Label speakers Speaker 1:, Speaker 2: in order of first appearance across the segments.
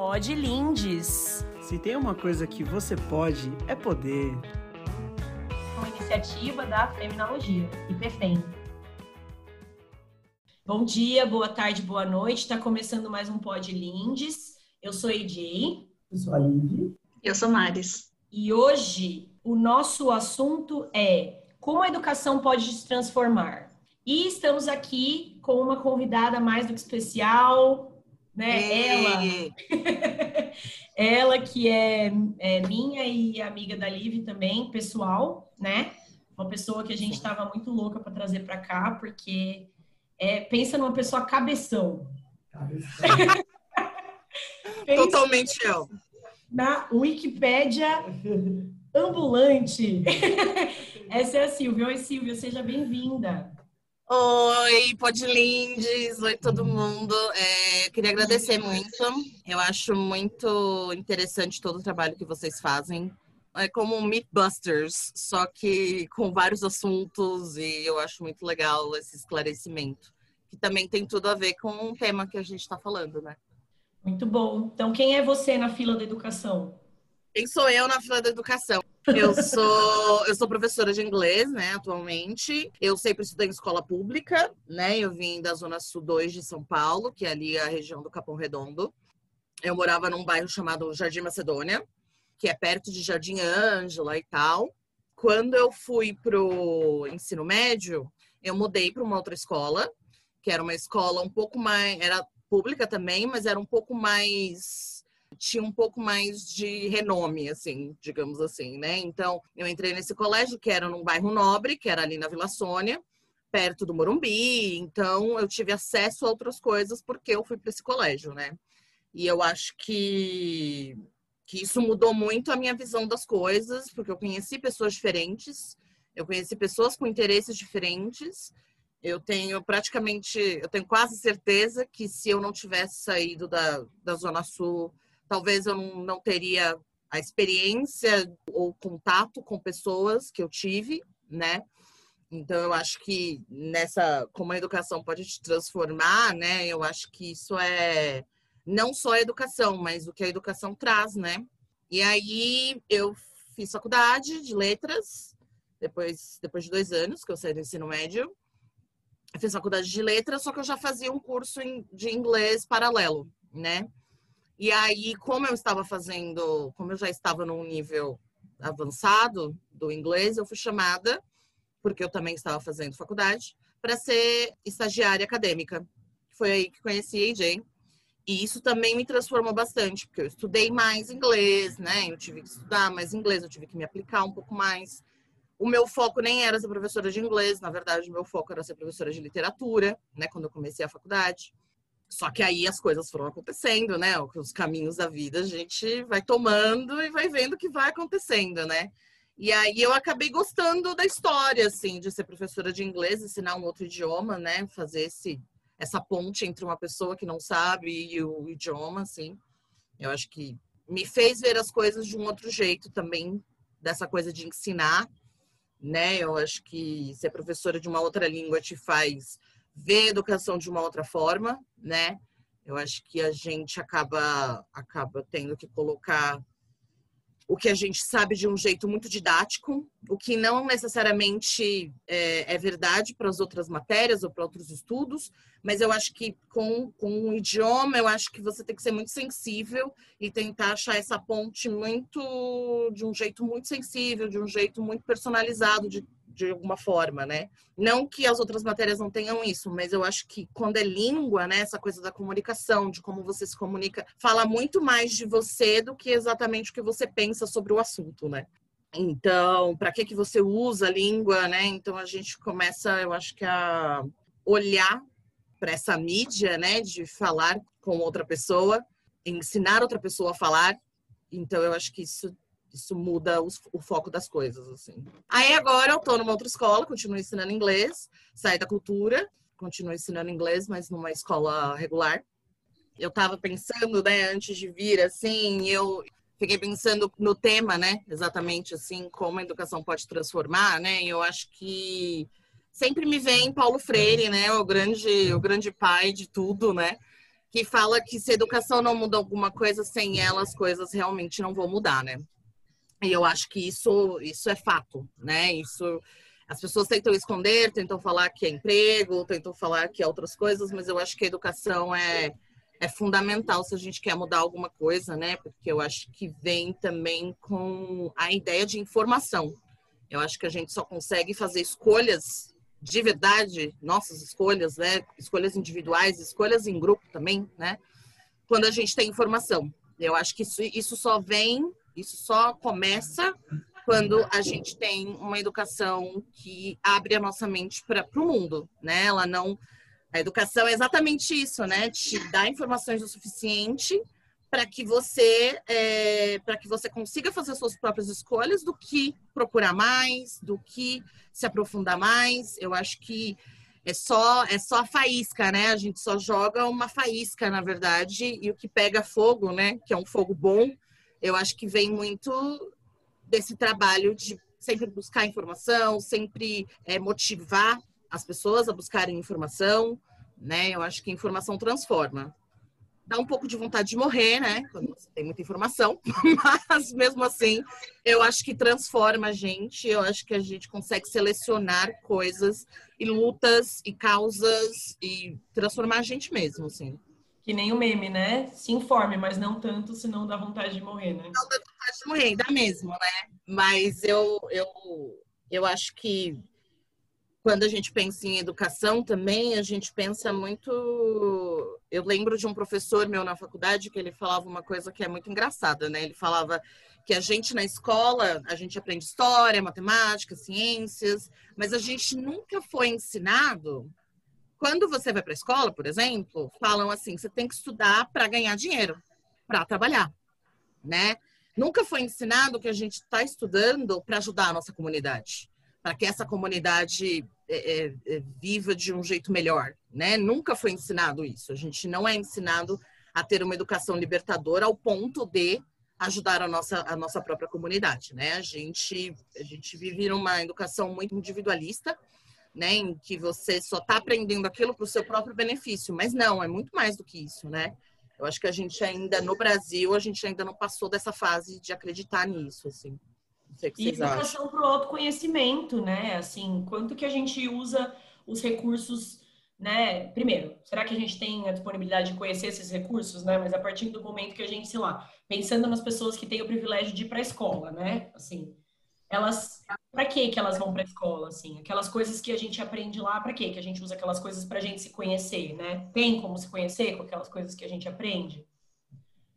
Speaker 1: Pode Lindes.
Speaker 2: Se tem uma coisa que você pode, é poder.
Speaker 3: Uma iniciativa da Feminologia, IPFEM. Bom dia, boa tarde, boa noite. Está começando mais um Pod Lindes. Eu sou EJ.
Speaker 4: Eu sou a Lindy.
Speaker 5: Eu sou Maris.
Speaker 3: E hoje o nosso assunto é como a educação pode se transformar. E estamos aqui com uma convidada mais do que especial, né? Ela, ela que é, é, minha e amiga da Liv também, pessoal, né? Uma pessoa que a gente estava muito louca para trazer para cá, porque é, pensa numa pessoa cabeção.
Speaker 4: Cabeção.
Speaker 5: Totalmente eu.
Speaker 3: Na Wikipédia ambulante. Essa é a Silvia. Oi, Silvia, seja bem-vinda.
Speaker 5: Oi, Podlindes, oi todo mundo. É, queria agradecer muito. Eu acho muito interessante todo o trabalho que vocês fazem. É como um Mythbusters, só que com vários assuntos e eu acho muito legal esse esclarecimento, que também tem tudo a ver com o tema que a gente está falando, né?
Speaker 3: Muito bom. Então, quem é você na fila da educação?
Speaker 5: Quem sou eu na fila da educação? Eu sou, eu sou professora de inglês, né, atualmente. Eu sempre estudei em escola pública, né? Eu vim da Zona Sul 2 de São Paulo, que é ali a região do Capão Redondo. Eu morava num bairro chamado Jardim Macedônia, que é perto de Jardim Ângela e tal. Quando eu fui pro ensino médio, eu mudei para uma outra escola, que era uma escola um pouco mais, era pública também, mas era um pouco mais tinha um pouco mais de renome, assim, digamos assim, né? Então, eu entrei nesse colégio que era num bairro nobre, que era ali na Vila Sônia, perto do Morumbi. Então, eu tive acesso a outras coisas porque eu fui para esse colégio, né? E eu acho que que isso mudou muito a minha visão das coisas, porque eu conheci pessoas diferentes, eu conheci pessoas com interesses diferentes. Eu tenho praticamente, eu tenho quase certeza que se eu não tivesse saído da, da Zona Sul talvez eu não, não teria a experiência ou contato com pessoas que eu tive, né? Então eu acho que nessa como a educação pode te transformar, né? Eu acho que isso é não só a educação, mas o que a educação traz, né? E aí eu fiz faculdade de letras depois depois de dois anos que eu saí do ensino médio. Eu fiz faculdade de letras, só que eu já fazia um curso de inglês paralelo, né? E aí, como eu estava fazendo, como eu já estava num nível avançado do inglês, eu fui chamada, porque eu também estava fazendo faculdade, para ser estagiária acadêmica. Foi aí que conheci a AJ. E isso também me transformou bastante, porque eu estudei mais inglês, né? Eu tive que estudar mais inglês, eu tive que me aplicar um pouco mais. O meu foco nem era ser professora de inglês, na verdade, o meu foco era ser professora de literatura, né? Quando eu comecei a faculdade. Só que aí as coisas foram acontecendo, né? Os caminhos da vida a gente vai tomando e vai vendo o que vai acontecendo, né? E aí eu acabei gostando da história, assim, de ser professora de inglês, ensinar um outro idioma, né? Fazer esse, essa ponte entre uma pessoa que não sabe e o idioma, assim. Eu acho que me fez ver as coisas de um outro jeito também, dessa coisa de ensinar, né? Eu acho que ser professora de uma outra língua te faz ver a educação de uma outra forma, né? Eu acho que a gente acaba acaba tendo que colocar o que a gente sabe de um jeito muito didático, o que não necessariamente é, é verdade para as outras matérias ou para outros estudos, mas eu acho que com, com o idioma, eu acho que você tem que ser muito sensível e tentar achar essa ponte muito de um jeito muito sensível, de um jeito muito personalizado de de alguma forma, né? Não que as outras matérias não tenham isso, mas eu acho que quando é língua, né, essa coisa da comunicação, de como você se comunica, fala muito mais de você do que exatamente o que você pensa sobre o assunto, né? Então, para que que você usa a língua, né? Então a gente começa, eu acho que a olhar para essa mídia, né, de falar com outra pessoa, ensinar outra pessoa a falar. Então eu acho que isso isso muda os, o foco das coisas, assim. Aí agora eu tô numa outra escola, continuo ensinando inglês, saí da cultura, continuo ensinando inglês, mas numa escola regular. Eu tava pensando, né, antes de vir, assim, eu fiquei pensando no tema, né, exatamente, assim, como a educação pode transformar, né, e eu acho que sempre me vem Paulo Freire, né, o grande, o grande pai de tudo, né, que fala que se a educação não muda alguma coisa, sem ela as coisas realmente não vão mudar, né? E eu acho que isso, isso é fato, né? Isso as pessoas tentam esconder, tentam falar que é emprego, tentam falar que é outras coisas, mas eu acho que a educação é, é fundamental se a gente quer mudar alguma coisa, né? Porque eu acho que vem também com a ideia de informação. Eu acho que a gente só consegue fazer escolhas de verdade, nossas escolhas, né? Escolhas individuais, escolhas em grupo também, né? Quando a gente tem informação. Eu acho que isso, isso só vem, isso só começa quando a gente tem uma educação que abre a nossa mente para o mundo, né? Ela não. A educação é exatamente isso, né? Te dá informações o suficiente para que você é, para que você consiga fazer suas próprias escolhas do que procurar mais, do que se aprofundar mais. Eu acho que é só é só a faísca, né? A gente só joga uma faísca, na verdade, e o que pega fogo, né? Que é um fogo bom. Eu acho que vem muito desse trabalho de sempre buscar informação, sempre é, motivar as pessoas a buscarem informação, né? Eu acho que informação transforma dá um pouco de vontade de morrer, né? Quando você tem muita informação, mas mesmo assim, eu acho que transforma a gente, eu acho que a gente consegue selecionar coisas e lutas e causas e transformar a gente mesmo, assim.
Speaker 3: Que nem o meme, né? Se informe, mas não tanto, senão dá vontade de morrer, né? Não
Speaker 5: dá vontade de morrer, dá mesmo, né? Mas eu, eu, eu acho que quando a gente pensa em educação também, a gente pensa muito. Eu lembro de um professor meu na faculdade que ele falava uma coisa que é muito engraçada, né? Ele falava que a gente na escola, a gente aprende história, matemática, ciências, mas a gente nunca foi ensinado. Quando você vai para a escola, por exemplo, falam assim: você tem que estudar para ganhar dinheiro, para trabalhar, né? Nunca foi ensinado que a gente está estudando para ajudar a nossa comunidade para que essa comunidade é, é, é, viva de um jeito melhor, né? Nunca foi ensinado isso. A gente não é ensinado a ter uma educação libertadora ao ponto de ajudar a nossa, a nossa própria comunidade, né? A gente, a gente vive numa educação muito individualista, né? Em que você só está aprendendo aquilo para o seu próprio benefício, mas não, é muito mais do que isso, né? Eu acho que a gente ainda, no Brasil, a gente ainda não passou dessa fase de acreditar nisso, assim
Speaker 3: e educação para o autoconhecimento, né? Assim, quanto que a gente usa os recursos, né? Primeiro, será que a gente tem a disponibilidade de conhecer esses recursos, né? Mas a partir do momento que a gente, sei lá, pensando nas pessoas que têm o privilégio de ir para a escola, né? Assim, elas, para que que elas vão para a escola, assim? Aquelas coisas que a gente aprende lá, para que que a gente usa aquelas coisas para a gente se conhecer, né? Tem como se conhecer com aquelas coisas que a gente aprende?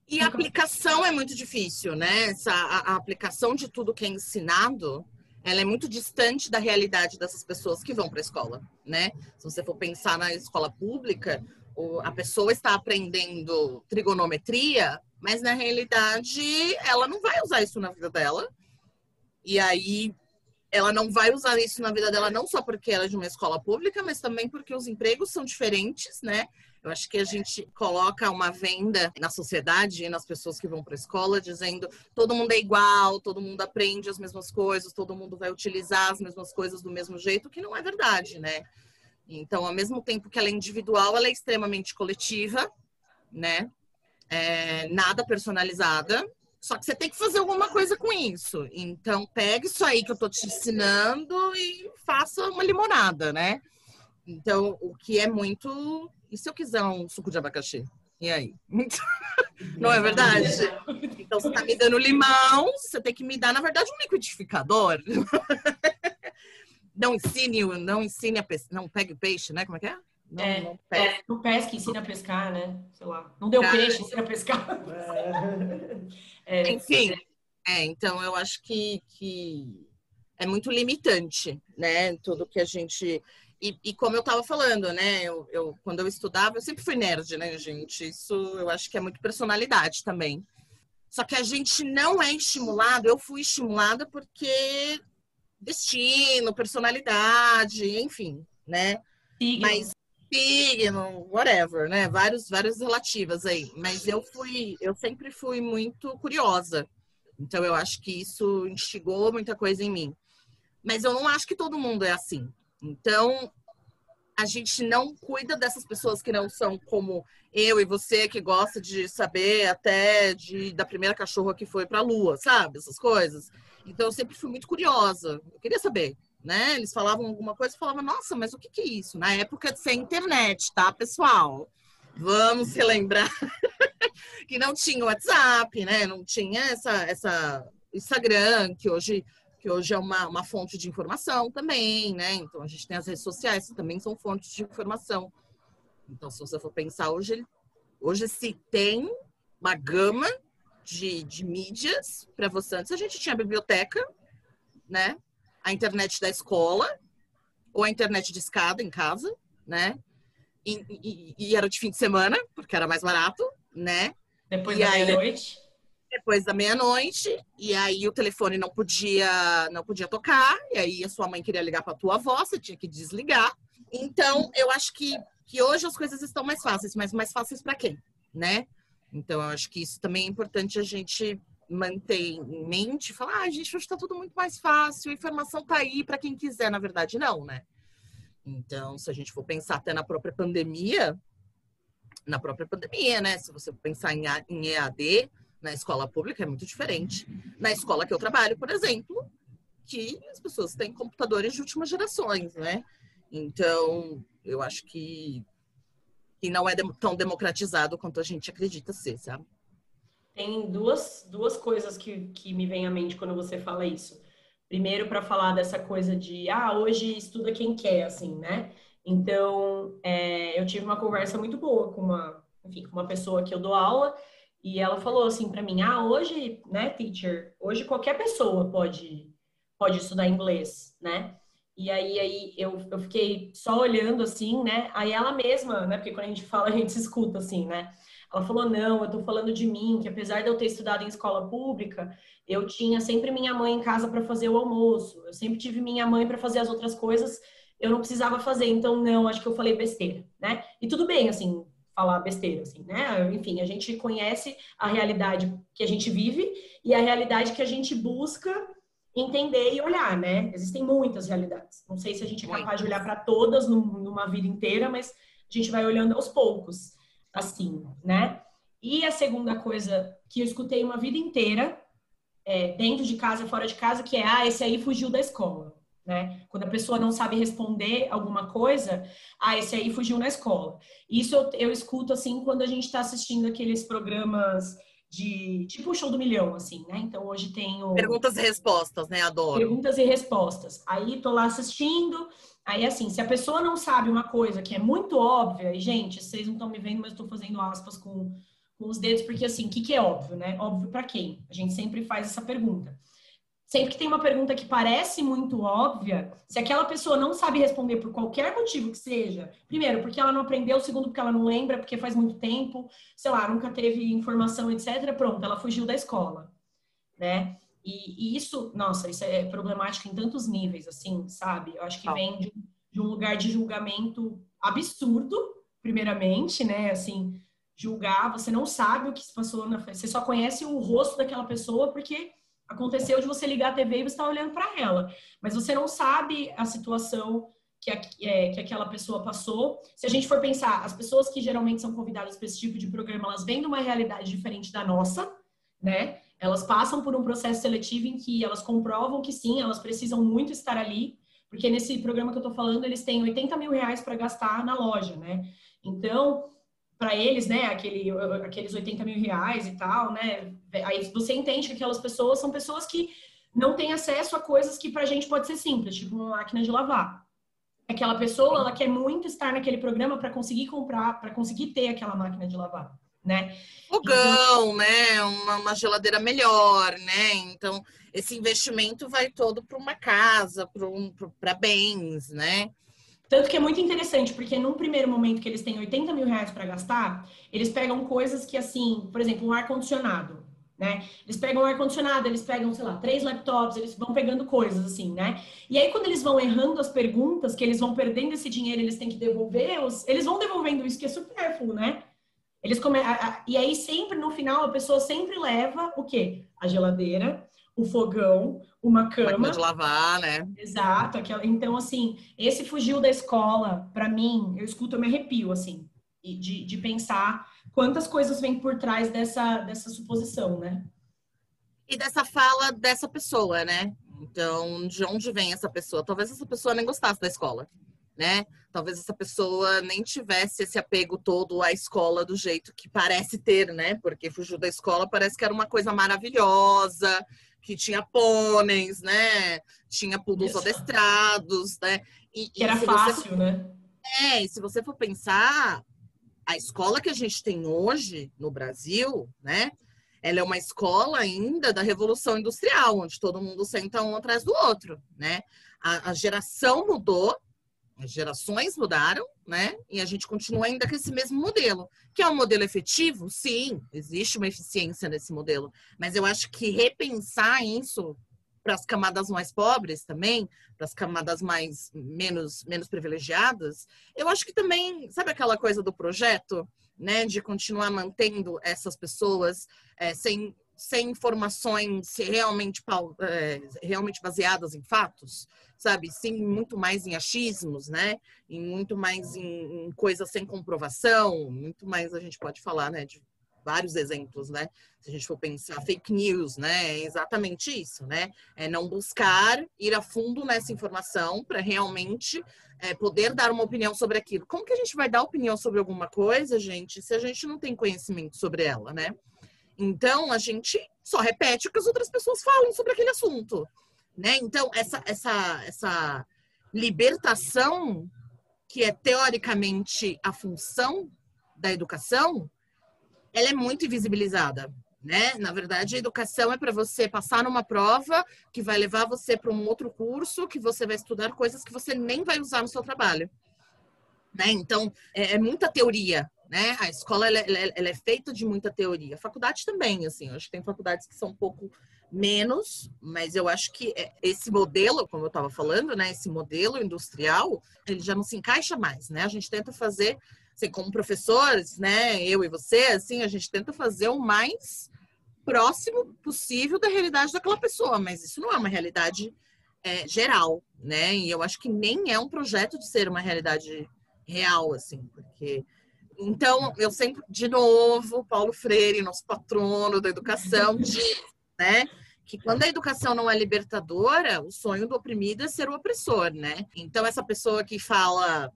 Speaker 5: E a aplicação é muito difícil, né? Essa, a, a, aplicação de tudo que é ensinado, ela é muito distante da realidade dessas pessoas que vão para a escola, né? Se você for pensar na escola pública, o, a pessoa está aprendendo trigonometria, mas na realidade ela não vai usar isso na vida dela. E aí ela não vai usar isso na vida dela não só porque ela é de uma escola pública, mas também porque os empregos são diferentes, né? Eu acho que a gente coloca uma venda na sociedade e nas pessoas que vão para a escola, dizendo todo mundo é igual, todo mundo aprende as mesmas coisas, todo mundo vai utilizar as mesmas coisas do mesmo jeito, que não é verdade, né? Então, ao mesmo tempo que ela é individual, ela é extremamente coletiva, né? É, nada personalizada. Só que você tem que fazer alguma coisa com isso. Então, pegue isso aí que eu tô te ensinando e faça uma limonada, né? Então, o que é muito e se eu quiser um suco de abacaxi? E aí? Não é verdade? Então você tá me dando limão, você tem que me dar, na verdade, um liquidificador. Não ensine, não ensine a pescar. Não pegue peixe, né? Como é que é?
Speaker 3: Não, é, não, pesca. É, não pesca, ensina a pescar, né? Sei lá. Não deu peixe, ensina a pescar.
Speaker 5: É, Enfim, é, então eu acho que, que é muito limitante, né? Tudo que a gente. E, e, como eu estava falando, né? Eu, eu, quando eu estudava, eu sempre fui nerd, né, gente? Isso eu acho que é muito personalidade também. Só que a gente não é estimulado, eu fui estimulada porque destino, personalidade, enfim, né? Signo. Mas signo, whatever, né? Vários, várias relativas aí. Mas eu fui, eu sempre fui muito curiosa. Então eu acho que isso instigou muita coisa em mim. Mas eu não acho que todo mundo é assim. Então, a gente não cuida dessas pessoas que não são como eu e você, que gosta de saber até de, da primeira cachorra que foi para a lua, sabe? Essas coisas. Então eu sempre fui muito curiosa. Eu queria saber, né? Eles falavam alguma coisa e falavam, nossa, mas o que, que é isso? Na época de ser internet, tá, pessoal? Vamos se lembrar que não tinha WhatsApp, né? Não tinha essa, essa Instagram, que hoje que hoje é uma, uma fonte de informação também, né? Então a gente tem as redes sociais que também são fontes de informação. Então, se você for pensar hoje, hoje se tem uma gama de, de mídias para você. Antes a gente tinha biblioteca, né? A internet da escola, ou a internet de escada em casa, né? E, e, e era de fim de semana, porque era mais barato, né?
Speaker 3: Depois
Speaker 5: E
Speaker 3: da meia-noite.
Speaker 5: depois da meia-noite, e aí o telefone não podia, não podia tocar, e aí a sua mãe queria ligar para tua avó, você tinha que desligar. Então, eu acho que, que hoje as coisas estão mais fáceis, mas mais fáceis para quem, né? Então, eu acho que isso também é importante a gente manter em mente, falar, ah, gente, hoje está tudo muito mais fácil, a informação tá aí para quem quiser, na verdade, não, né? Então, se a gente for pensar até na própria pandemia, na própria pandemia, né? Se você pensar em, em EAD, na escola pública é muito diferente. Na escola que eu trabalho, por exemplo, que as pessoas têm computadores de últimas gerações, né? Então, eu acho que, que não é tão democratizado quanto a gente acredita ser, sabe?
Speaker 3: Tem duas, duas coisas que, que me vêm à mente quando você fala isso. Primeiro, para falar dessa coisa de, ah, hoje estuda quem quer, assim, né? Então, é, eu tive uma conversa muito boa com uma, enfim, com uma pessoa que eu dou aula e ela falou assim para mim, ah, hoje, né, teacher, hoje qualquer pessoa pode, pode estudar inglês, né? E aí, aí eu, eu fiquei só olhando assim, né? Aí ela mesma, né? Porque quando a gente fala, a gente escuta assim, né? Ela falou: não, eu tô falando de mim, que apesar de eu ter estudado em escola pública, eu tinha sempre minha mãe em casa para fazer o almoço, eu sempre tive minha mãe para fazer as outras coisas, eu não precisava fazer, então não, acho que eu falei besteira, né? E tudo bem, assim, falar besteira, assim, né? Enfim, a gente conhece a realidade que a gente vive e a realidade que a gente busca entender e olhar, né? Existem muitas realidades. Não sei se a gente é capaz de olhar para todas num- numa vida inteira, mas a gente vai olhando aos poucos, assim, né? E a segunda coisa que eu escutei uma vida inteira, é, dentro de casa, fora de casa, que é, ah, esse aí fugiu da escola, né? Quando a pessoa não sabe responder alguma coisa, ah, esse aí fugiu na escola. Isso eu, eu escuto, assim, quando a gente está assistindo aqueles programas de, tipo o Show do Milhão, assim, né? Então, hoje tem o...
Speaker 5: Perguntas e respostas, né? Adoro.
Speaker 3: Perguntas e respostas. Aí tô lá assistindo. Aí, assim, se a pessoa não sabe uma coisa que é muito óbvia, e, gente, vocês não estão me vendo, mas tô fazendo aspas com, com os dedos, porque, assim, o que, que é óbvio, né? Óbvio para quem? A gente sempre faz essa pergunta. Sempre que tem uma pergunta que parece muito óbvia, se aquela pessoa não sabe responder por qualquer motivo que seja, primeiro, porque ela não aprendeu, segundo, porque ela não lembra, porque faz muito tempo, sei lá, nunca teve informação, etc., pronto, ela fugiu da escola, né? E, e isso, nossa, isso é problemático em tantos níveis, assim, sabe? Eu acho que vem de, de um lugar de julgamento absurdo, primeiramente, né? Assim, julgar, você não sabe o que se passou na você só conhece o rosto daquela pessoa porque aconteceu de você ligar a TV e você está olhando para ela, mas você não sabe a situação que, a, é, que aquela pessoa passou. Se a gente for pensar, as pessoas que geralmente são convidadas para esse tipo de programa, elas vêm de uma realidade diferente da nossa, né? Elas passam por um processo seletivo em que elas comprovam que sim, elas precisam muito estar ali, porque nesse programa que eu tô falando, eles têm 80 mil reais para gastar na loja, né? Então, para eles, né, aquele, aqueles 80 mil reais e tal, né? Aí você entende que aquelas pessoas são pessoas que não têm acesso a coisas que pra gente pode ser simples, tipo uma máquina de lavar. Aquela pessoa, ela quer muito estar naquele programa para conseguir comprar, para conseguir ter aquela máquina de lavar, né?
Speaker 5: Fogão, né? Uma, uma geladeira melhor, né? Então, esse investimento vai todo para uma casa, para um, bens, né?
Speaker 3: Tanto que é muito interessante, porque num primeiro momento que eles têm 80 mil reais para gastar, eles pegam coisas que, assim, por exemplo, um ar-condicionado, né? Eles pegam um ar-condicionado, eles pegam, sei lá, três laptops, eles vão pegando coisas, assim, né? E aí, quando eles vão errando as perguntas, que eles vão perdendo esse dinheiro, eles têm que devolver, os... eles vão devolvendo isso que é supérfluo, né? Eles come... e aí, sempre no final, a pessoa sempre leva o quê? A geladeira, o fogão, uma
Speaker 5: Máquina
Speaker 3: cama.
Speaker 5: de lavar, né?
Speaker 3: Exato, aquela, então assim, esse fugiu da escola, para mim, eu escuto, eu me arrepio assim, de, de pensar quantas coisas vêm por trás dessa, dessa suposição, né?
Speaker 5: E dessa fala dessa pessoa, né? Então, de onde vem essa pessoa? Talvez essa pessoa nem gostasse da escola, né? Talvez essa pessoa nem tivesse esse apego todo à escola do jeito que parece ter, né? Porque fugiu da escola parece que era uma coisa maravilhosa, que tinha pôneis, né? Tinha poodles
Speaker 3: Isso.
Speaker 5: adestrados, né? E,
Speaker 3: Que era fácil,
Speaker 5: Você,
Speaker 3: né?
Speaker 5: é, e se você for pensar, a escola que a gente tem hoje no Brasil, né? Ela é uma escola ainda da Revolução Industrial, onde todo mundo senta um atrás do outro, né? A, a geração mudou, as gerações mudaram, né? E a gente continua ainda com esse mesmo modelo. Que é um modelo efetivo? Sim, existe uma eficiência nesse modelo. Mas eu acho que repensar isso para as camadas mais pobres também, para as camadas mais menos, menos privilegiadas, eu acho que também, sabe aquela coisa do projeto, né? De continuar mantendo essas pessoas é, sem, sem informações realmente, é, realmente baseadas em fatos, sabe? Sim, muito mais em achismos, né? E muito mais em, em coisas sem comprovação, muito mais a gente pode falar, né? De vários exemplos, né? Se a gente for pensar fake news, né? É exatamente isso, né? É não buscar ir a fundo nessa informação para realmente é, poder dar uma opinião sobre aquilo. Como que a gente vai dar opinião sobre alguma coisa, gente, se a gente não tem conhecimento sobre ela, né? Então, a gente só repete o que as outras pessoas falam sobre aquele assunto, né? Então, essa, essa, essa libertação, que é teoricamente a função da educação, ela é muito invisibilizada, né? Na verdade, a educação é para você passar numa prova que vai levar você para um outro curso, que você vai estudar coisas que você nem vai usar no seu trabalho, né? Então, é, é muita teoria, né? A escola ela, ela- ela é feita de muita teoria. A faculdade também, assim, eu acho que tem faculdades que são um pouco menos, mas eu acho que é, esse modelo, como eu estava falando, né? Esse modelo industrial, ele já não se encaixa mais, né? A gente tenta fazer, assim, como professores, né? Eu e você, assim, a gente tenta fazer o mais próximo possível da realidade daquela pessoa, mas isso não é uma realidade é, geral, né? E eu acho que nem é um projeto de ser uma realidade real, assim, porque então eu sempre, de novo, Paulo Freire, nosso patrono da educação, diz, né? Que quando a educação não é libertadora, o sonho do oprimido é ser o opressor, né? Então, essa pessoa que fala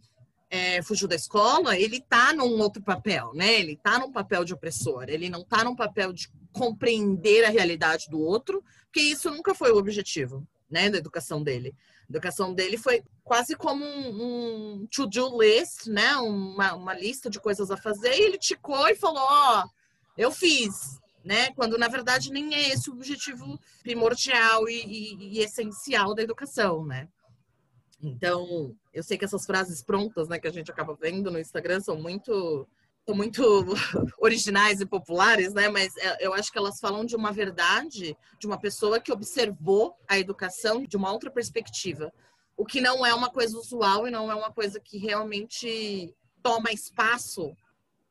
Speaker 5: é, fugiu da escola, ele tá num outro papel, né? Ele tá num papel de opressor, ele não tá num papel de compreender a realidade do outro, porque isso nunca foi o objetivo, né, da educação dele. A educação dele foi quase como um, um to-do list, né? Uma, uma lista de coisas a fazer, e ele ticou e falou: Ó, eu fiz, né? Quando na verdade nem é esse o objetivo primordial e, e- e essencial da educação, né? Então, eu sei que essas frases prontas, né, que a gente acaba vendo no Instagram são muito são muito originais e populares, né? Mas é, eu acho que elas falam de uma verdade de uma pessoa que observou a educação de uma outra perspectiva, o que não é uma coisa usual e não é uma coisa que realmente toma espaço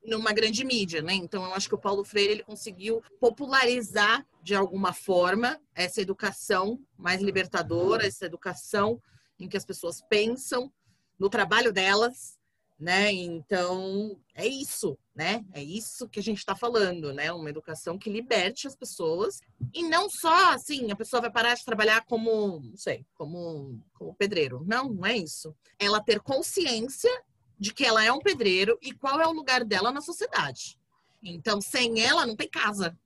Speaker 5: numa grande mídia, né? Então eu acho que o Paulo Freire ele conseguiu popularizar de alguma forma essa educação mais libertadora, essa educação em que as pessoas pensam no trabalho delas, né? Então é isso, né? É isso que a gente está falando, né? Uma educação que liberte as pessoas e não só assim a pessoa vai parar de trabalhar como, não sei, como como pedreiro. Não, não é isso. Ela ter consciência de que ela é um pedreiro e qual é o lugar dela na sociedade. Então, sem ela não tem casa,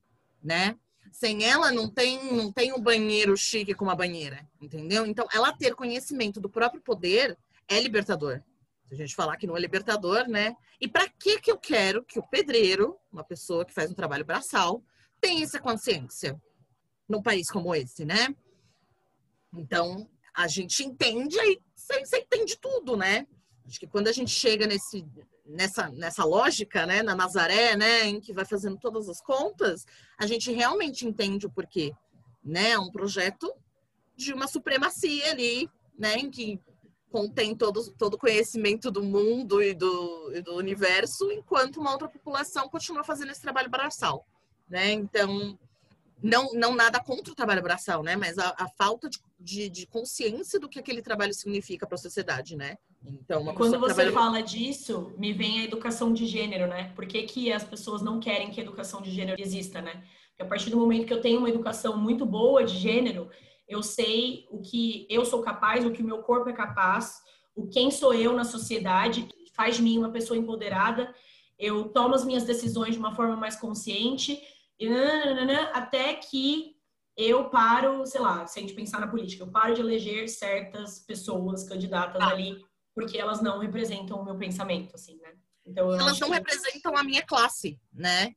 Speaker 5: né? Sem ela não tem não tem um banheiro chique com uma banheira, entendeu? Então, ela ter conhecimento do próprio poder é libertador. Se a gente falar que não é libertador, né? E para que que eu quero que o pedreiro, uma pessoa que faz um trabalho braçal, tenha essa consciência num país como esse, né? Então, a gente entende aí, você, entende tudo, né? Acho que quando a gente chega nesse, nessa, nessa lógica, né, na Nazaré, né, em que vai fazendo todas as contas, a gente realmente entende o porquê, né? É um projeto de uma supremacia ali, né, em que contém todo, todo o conhecimento do mundo e do, e do universo, enquanto uma outra população continua fazendo esse trabalho braçal, né? Então, não, não nada contra o trabalho braçal, né? Mas a, a falta de, de, de, consciência do que aquele trabalho significa para a sociedade, né?
Speaker 3: Então, quando você trabalha... fala disso, me vem a educação de gênero, né? Por que, que as pessoas não querem que a educação de gênero exista, né? Porque a partir do momento que eu tenho uma educação muito boa de gênero, eu sei o que eu sou capaz, o que o meu corpo é capaz, o quem sou eu na sociedade, faz de mim uma pessoa empoderada. Eu tomo as minhas decisões de uma forma mais consciente até que eu paro, sei lá, se a gente pensar na política, eu paro de eleger certas pessoas candidatas ah. ali porque elas não representam o meu pensamento, assim, né?
Speaker 5: Então, elas não que... representam a minha classe, né?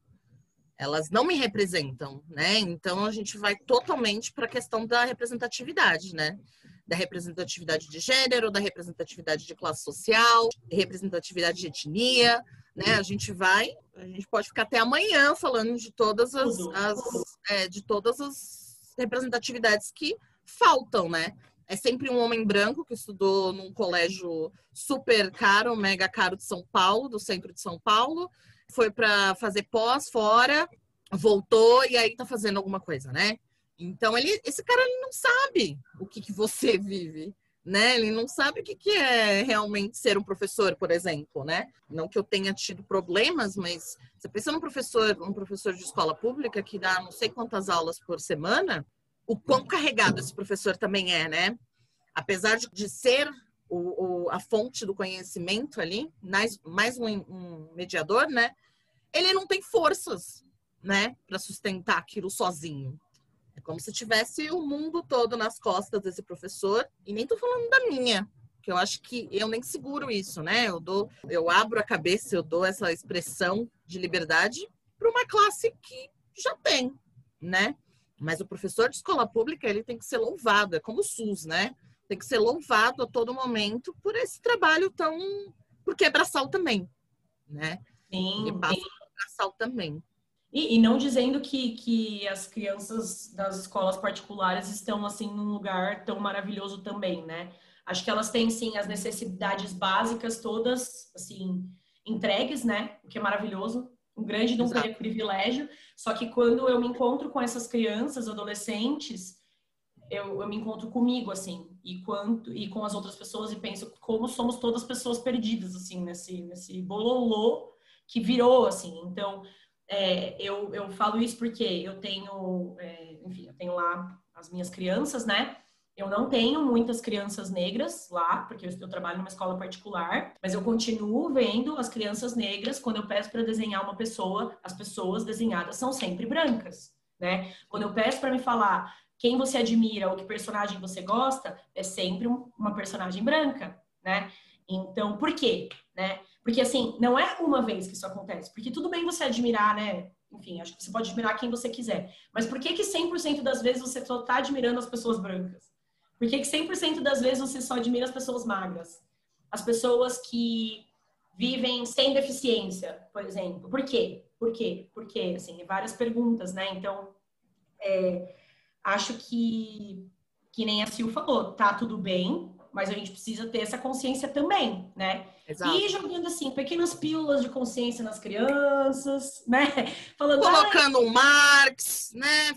Speaker 5: Elas não me representam, né? Então a gente vai totalmente para a questão da representatividade, né? Da representatividade de gênero, da representatividade de classe social, representatividade de etnia, né? A gente vai, a gente pode ficar até amanhã falando de todas as, as é, de todas as representatividades que faltam, né? É sempre um homem branco que estudou num colégio super caro, mega caro de São Paulo, do centro de São Paulo, foi para fazer pós fora, voltou e aí tá fazendo alguma coisa, né? Então ele, esse cara ele não sabe o que, que você vive né? Ele não sabe o que, que é realmente ser um professor, por exemplo, né? Não que eu tenha tido problemas, mas você pensa num professor, um professor de escola pública que dá não sei quantas aulas por semana, o quão carregado esse professor também é, né? Apesar de, de ser o, o, a fonte do conhecimento ali, mais, mais um, um mediador, né? Ele não tem forças, né, para sustentar aquilo sozinho. É como se tivesse o mundo todo nas costas desse professor, e nem tô falando da minha, que eu acho que eu nem seguro isso, né? Eu dou, eu abro a cabeça, eu dou essa expressão de liberdade para uma classe que já tem, né? Mas o professor de escola pública, ele tem que ser louvado, é como o SUS, né? Tem que ser louvado a todo momento por esse trabalho tão porque é braçal também, né?
Speaker 3: Sim,
Speaker 5: e passa braçal também.
Speaker 3: E, e, não dizendo que, que as crianças das escolas particulares estão assim num lugar tão maravilhoso também, né? Acho que elas têm sim as necessidades básicas todas assim entregues, né? O que é maravilhoso, um grande de um privilégio. Só que quando eu me encontro com essas crianças, adolescentes, eu, eu me encontro comigo assim e quanto e com as outras pessoas e penso como somos todas pessoas perdidas assim nesse nesse bololô que virou assim. Então é, eu, eu falo isso porque eu tenho, é, enfim, eu tenho lá as minhas crianças, né? Eu não tenho muitas crianças negras lá, porque eu, eu trabalho numa escola particular, mas eu continuo vendo as crianças negras quando eu peço para desenhar uma pessoa, as pessoas desenhadas são sempre brancas, né? Quando eu peço para me falar quem você admira ou que personagem você gosta, é sempre uma personagem branca, né? Então, por quê? Né? Porque, assim, não é uma vez que isso acontece. Porque tudo bem você admirar, né? Enfim, acho que você pode admirar quem você quiser. Mas por que que 100% das vezes você só tá admirando as pessoas brancas? Por que que 100% das vezes você só admira as pessoas magras? As pessoas que vivem sem deficiência, por exemplo. Por quê? Por quê? Por quê? Assim, várias perguntas, né? Então, é, acho que, que nem a Sil falou, tá tudo bem, mas a gente precisa ter essa consciência também, né? Exato. E jogando assim, pequenas pílulas de consciência nas crianças, né?
Speaker 5: Falando, Colocando um Marx, né?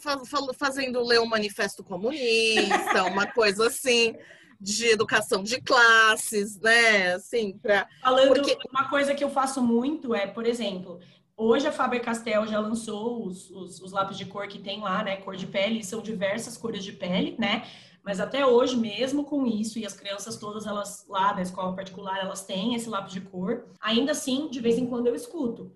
Speaker 5: Fazendo ler o um manifesto comunista, uma coisa assim de educação de classes, né? Assim, para
Speaker 3: falando Porque... uma coisa que eu faço muito é, por exemplo, hoje a Faber-Castell já lançou os, os, os lápis de cor que tem lá, né? Cor de pele, são diversas cores de pele, né? Mas até hoje, mesmo com isso, e as crianças todas, elas lá da escola particular, elas têm esse lápis de cor, ainda assim, de vez em quando eu escuto.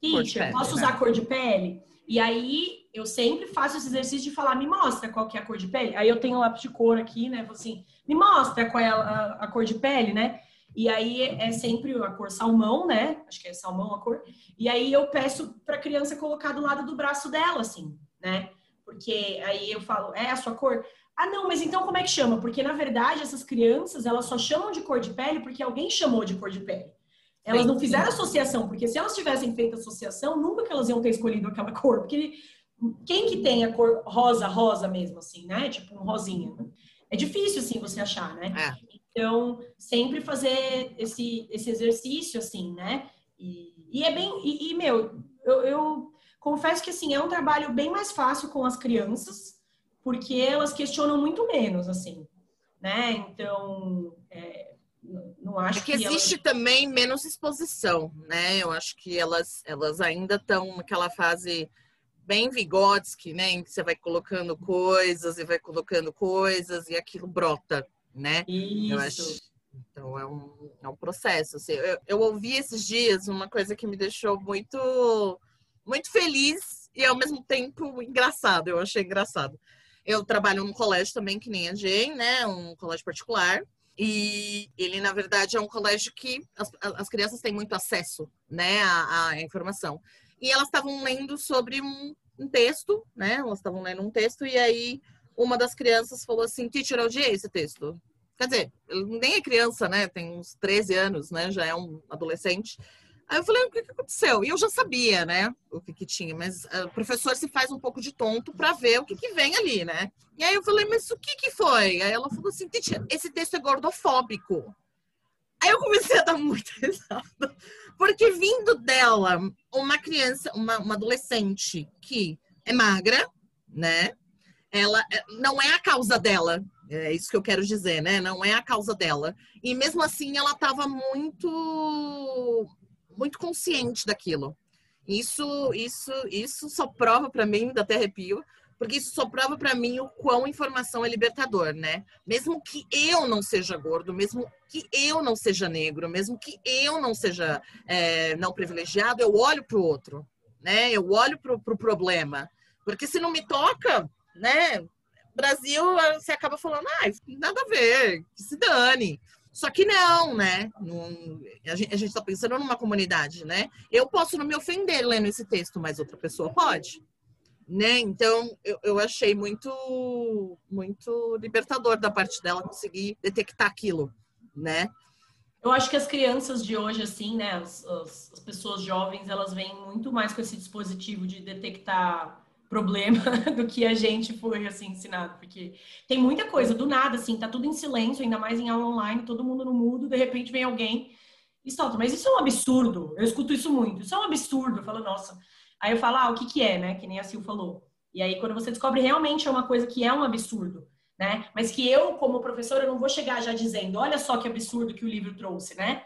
Speaker 3: Teacher, posso usar né? cor de pele? E aí, eu sempre faço esse exercício de falar, me mostra qual que é a cor de pele. Aí eu tenho o lápis de cor aqui, né? assim, me mostra qual é a, a, a cor de pele, né? E aí é sempre a cor salmão, né? Acho que é salmão a cor. E aí eu peço para a criança colocar do lado do braço dela, assim, né? Porque aí eu falo, é a sua cor? Ah, não, mas então como é que chama? Porque na verdade essas crianças elas só chamam de cor de pele porque alguém chamou de cor de pele. Elas não fizeram associação, porque se elas tivessem feito associação, nunca que elas iam ter escolhido aquela cor, porque quem que tem a cor rosa, rosa mesmo, assim, né? Tipo um rosinha. É difícil, assim, você achar, né? É. Então, sempre fazer esse, esse exercício, assim, né? E, e é bem... E, e meu, eu, eu Confesso que assim é um trabalho bem mais fácil com as crianças, porque elas questionam muito menos, assim, né? Então, é, não acho
Speaker 5: é que, que existe elas... também menos exposição, né? Eu acho que elas, elas ainda estão naquela fase bem Vygotsky, né? Em que você vai colocando coisas e vai colocando coisas e aquilo brota, né?
Speaker 3: Isso.
Speaker 5: Eu acho. Então é um, é um processo. Assim, eu, eu ouvi esses dias uma coisa que me deixou muito, muito feliz e ao mesmo tempo engraçado. Eu achei engraçado. Eu trabalho num colégio também, que nem a Jane, né? Um colégio particular. E ele, na verdade, é um colégio que as, as crianças têm muito acesso né, à, à informação. E elas estavam lendo sobre um, um texto, né? Elas estavam lendo um texto e aí uma das crianças falou assim, teacher, eu odiei esse texto. Quer dizer, nem é criança, né? Tem uns 13 anos, né? Já é um adolescente. Aí eu falei, o que, que aconteceu? E eu já sabia, né? O que, que tinha, mas uh, o professor se faz um pouco de tonto para ver o que, que vem ali, né? E aí eu falei, mas o que, que foi? Aí ela falou assim, esse texto é gordofóbico. Aí eu comecei a dar muita risada. Porque vindo dela, uma criança, uma, uma adolescente que é magra, né? Ela é, não é a causa dela. É isso que eu quero dizer, né? Não é a causa dela. E mesmo assim, ela estava muito, muito consciente daquilo. Isso, isso, isso só prova para mim, dá até arrepio, porque isso só prova para mim o quão informação é libertador, né? Mesmo que eu não seja gordo, mesmo que eu não seja negro, mesmo que eu não seja é, não privilegiado, eu olho para o outro, né? Eu olho para o pro problema, porque se não me toca, né? Brasil, você acaba falando, ah, nada a ver, que se dane. Só que não, né? Não, a gente está pensando numa comunidade, né? Eu posso não me ofender lendo esse texto, mas outra pessoa pode né? Então eu, eu achei muito muito libertador da parte dela conseguir detectar aquilo, né?
Speaker 3: Eu acho que as crianças de hoje, assim, né, as, as, as pessoas jovens, elas vêm muito mais com esse dispositivo de detectar problema do que a gente foi, assim, ensinado. Porque tem muita coisa, do nada, assim, tá tudo em silêncio, ainda mais em aula online, todo mundo no mudo, de repente vem alguém e solta. Mas isso é um absurdo. Eu escuto isso muito. Isso é um absurdo. Eu falo, nossa, Aí eu falo, ah, o que que é, né? Que nem a Sil falou. E aí, quando você descobre realmente é uma coisa que é um absurdo, né? Mas que eu, como professora, não vou chegar já dizendo, olha só que absurdo que o livro trouxe, né?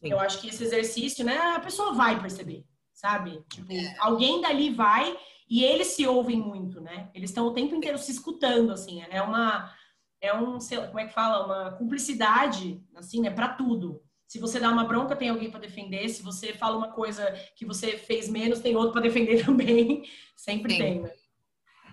Speaker 3: Sim. Eu acho que esse exercício, né, a pessoa vai perceber, sabe? Tipo, é. alguém dali vai e eles se ouvem muito, né? Eles estão o tempo inteiro se escutando, assim. É uma, é um, como é que fala? Uma cumplicidade, assim, né, para tudo. Se você dá uma bronca, tem alguém para defender. Se você fala uma coisa que você fez menos, tem outro para defender também. Sempre Sim. tem, né?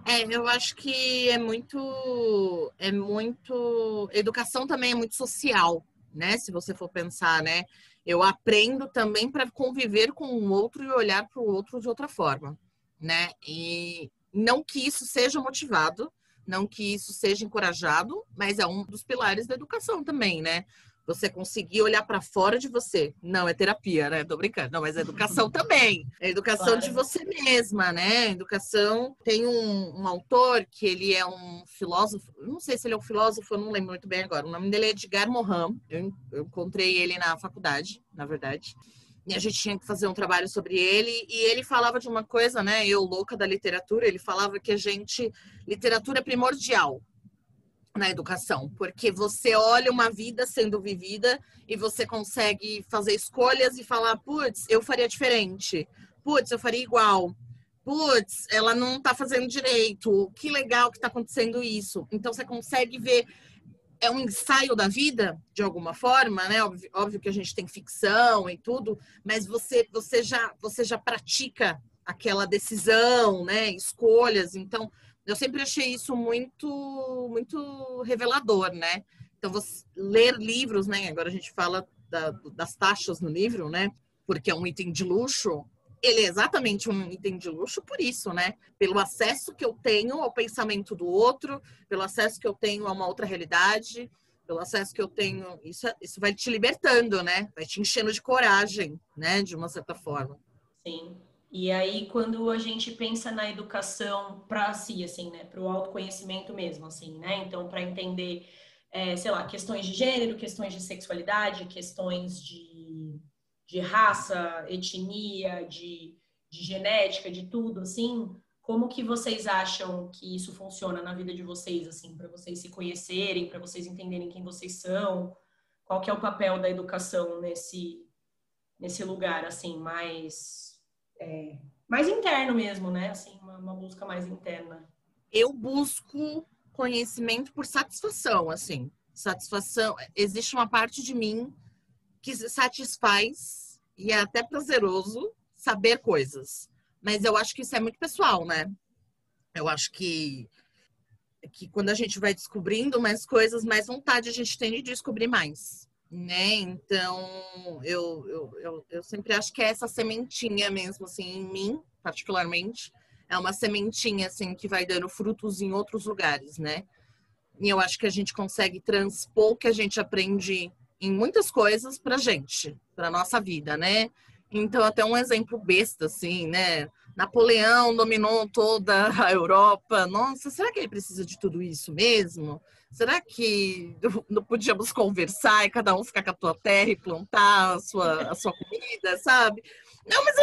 Speaker 5: É, eu acho que é muito, é muito, educação também é muito social, né? Se você for pensar, né? Eu aprendo também para conviver com o outro e olhar para o outro de outra forma, né? E não que isso seja motivado, não que isso seja encorajado, mas é um dos pilares da educação também, né? Você conseguir olhar para fora de você. Não, é terapia, né? Tô brincando. Não, mas é educação também. É educação claro. de você mesma, né? Educação. Tem um, um, autor que ele é um filósofo. Não sei se ele é um filósofo, eu não lembro muito bem agora. O nome dele é Edgar Morin. Eu, eu encontrei ele na faculdade, na verdade. E a gente tinha que fazer um trabalho sobre ele. E ele falava de uma coisa, né? Eu, louca da literatura, ele falava que a gente. Literatura é primordial na educação, porque você olha uma vida sendo vivida e você consegue fazer escolhas e falar, putz, eu faria diferente, putz, eu faria igual, putz, ela não tá fazendo direito, que legal que tá acontecendo isso. Então você consegue ver é um ensaio da vida de alguma forma, né? Óbvio, óbvio que a gente tem ficção e tudo, mas você você já você já pratica aquela decisão, né? Escolhas, então eu sempre achei isso muito, muito revelador, né? Então, você ler livros, né? Agora a gente fala da, das taxas no livro, né? Porque é um item de luxo. Ele é exatamente um item de luxo por isso, né? Pelo acesso que eu tenho ao pensamento do outro, pelo acesso que eu tenho a uma outra realidade, pelo acesso que eu tenho. Isso, isso vai te libertando, né? Vai te enchendo de coragem, né? De uma certa forma.
Speaker 3: Sim. E aí, quando a gente pensa na educação para si, assim, né, para o autoconhecimento mesmo, assim, né, então, para entender, é, sei lá, questões de gênero, questões de sexualidade, questões de, de raça, etnia, de, de genética, de tudo, assim, como que vocês acham que isso funciona na vida de vocês, assim, para vocês se conhecerem, para vocês entenderem quem vocês são? Qual que é o papel da educação nesse nesse lugar, assim, mais é, mais interno mesmo, né? Assim, uma, uma busca mais interna.
Speaker 5: Eu busco conhecimento por satisfação, assim, satisfação. Existe uma parte de mim que satisfaz e é até prazeroso saber coisas. Mas eu acho que isso é muito pessoal, né? Eu acho que, que quando a gente vai descobrindo mais coisas, mais vontade a gente tem de descobrir mais. Né? Então, eu, eu, eu, eu sempre acho que é essa sementinha mesmo, assim, em mim, particularmente, é uma sementinha, assim, que vai dando frutos em outros lugares, né? E eu acho que a gente consegue transpor o que a gente aprende em muitas coisas pra gente, pra nossa vida, né? Então, até um exemplo besta, assim, né? Napoleão dominou toda a Europa. Nossa, será que ele precisa de tudo isso mesmo? Será que não podíamos conversar e cada um ficar com a tua terra e plantar a sua, a sua comida, sabe?
Speaker 3: Não, mas.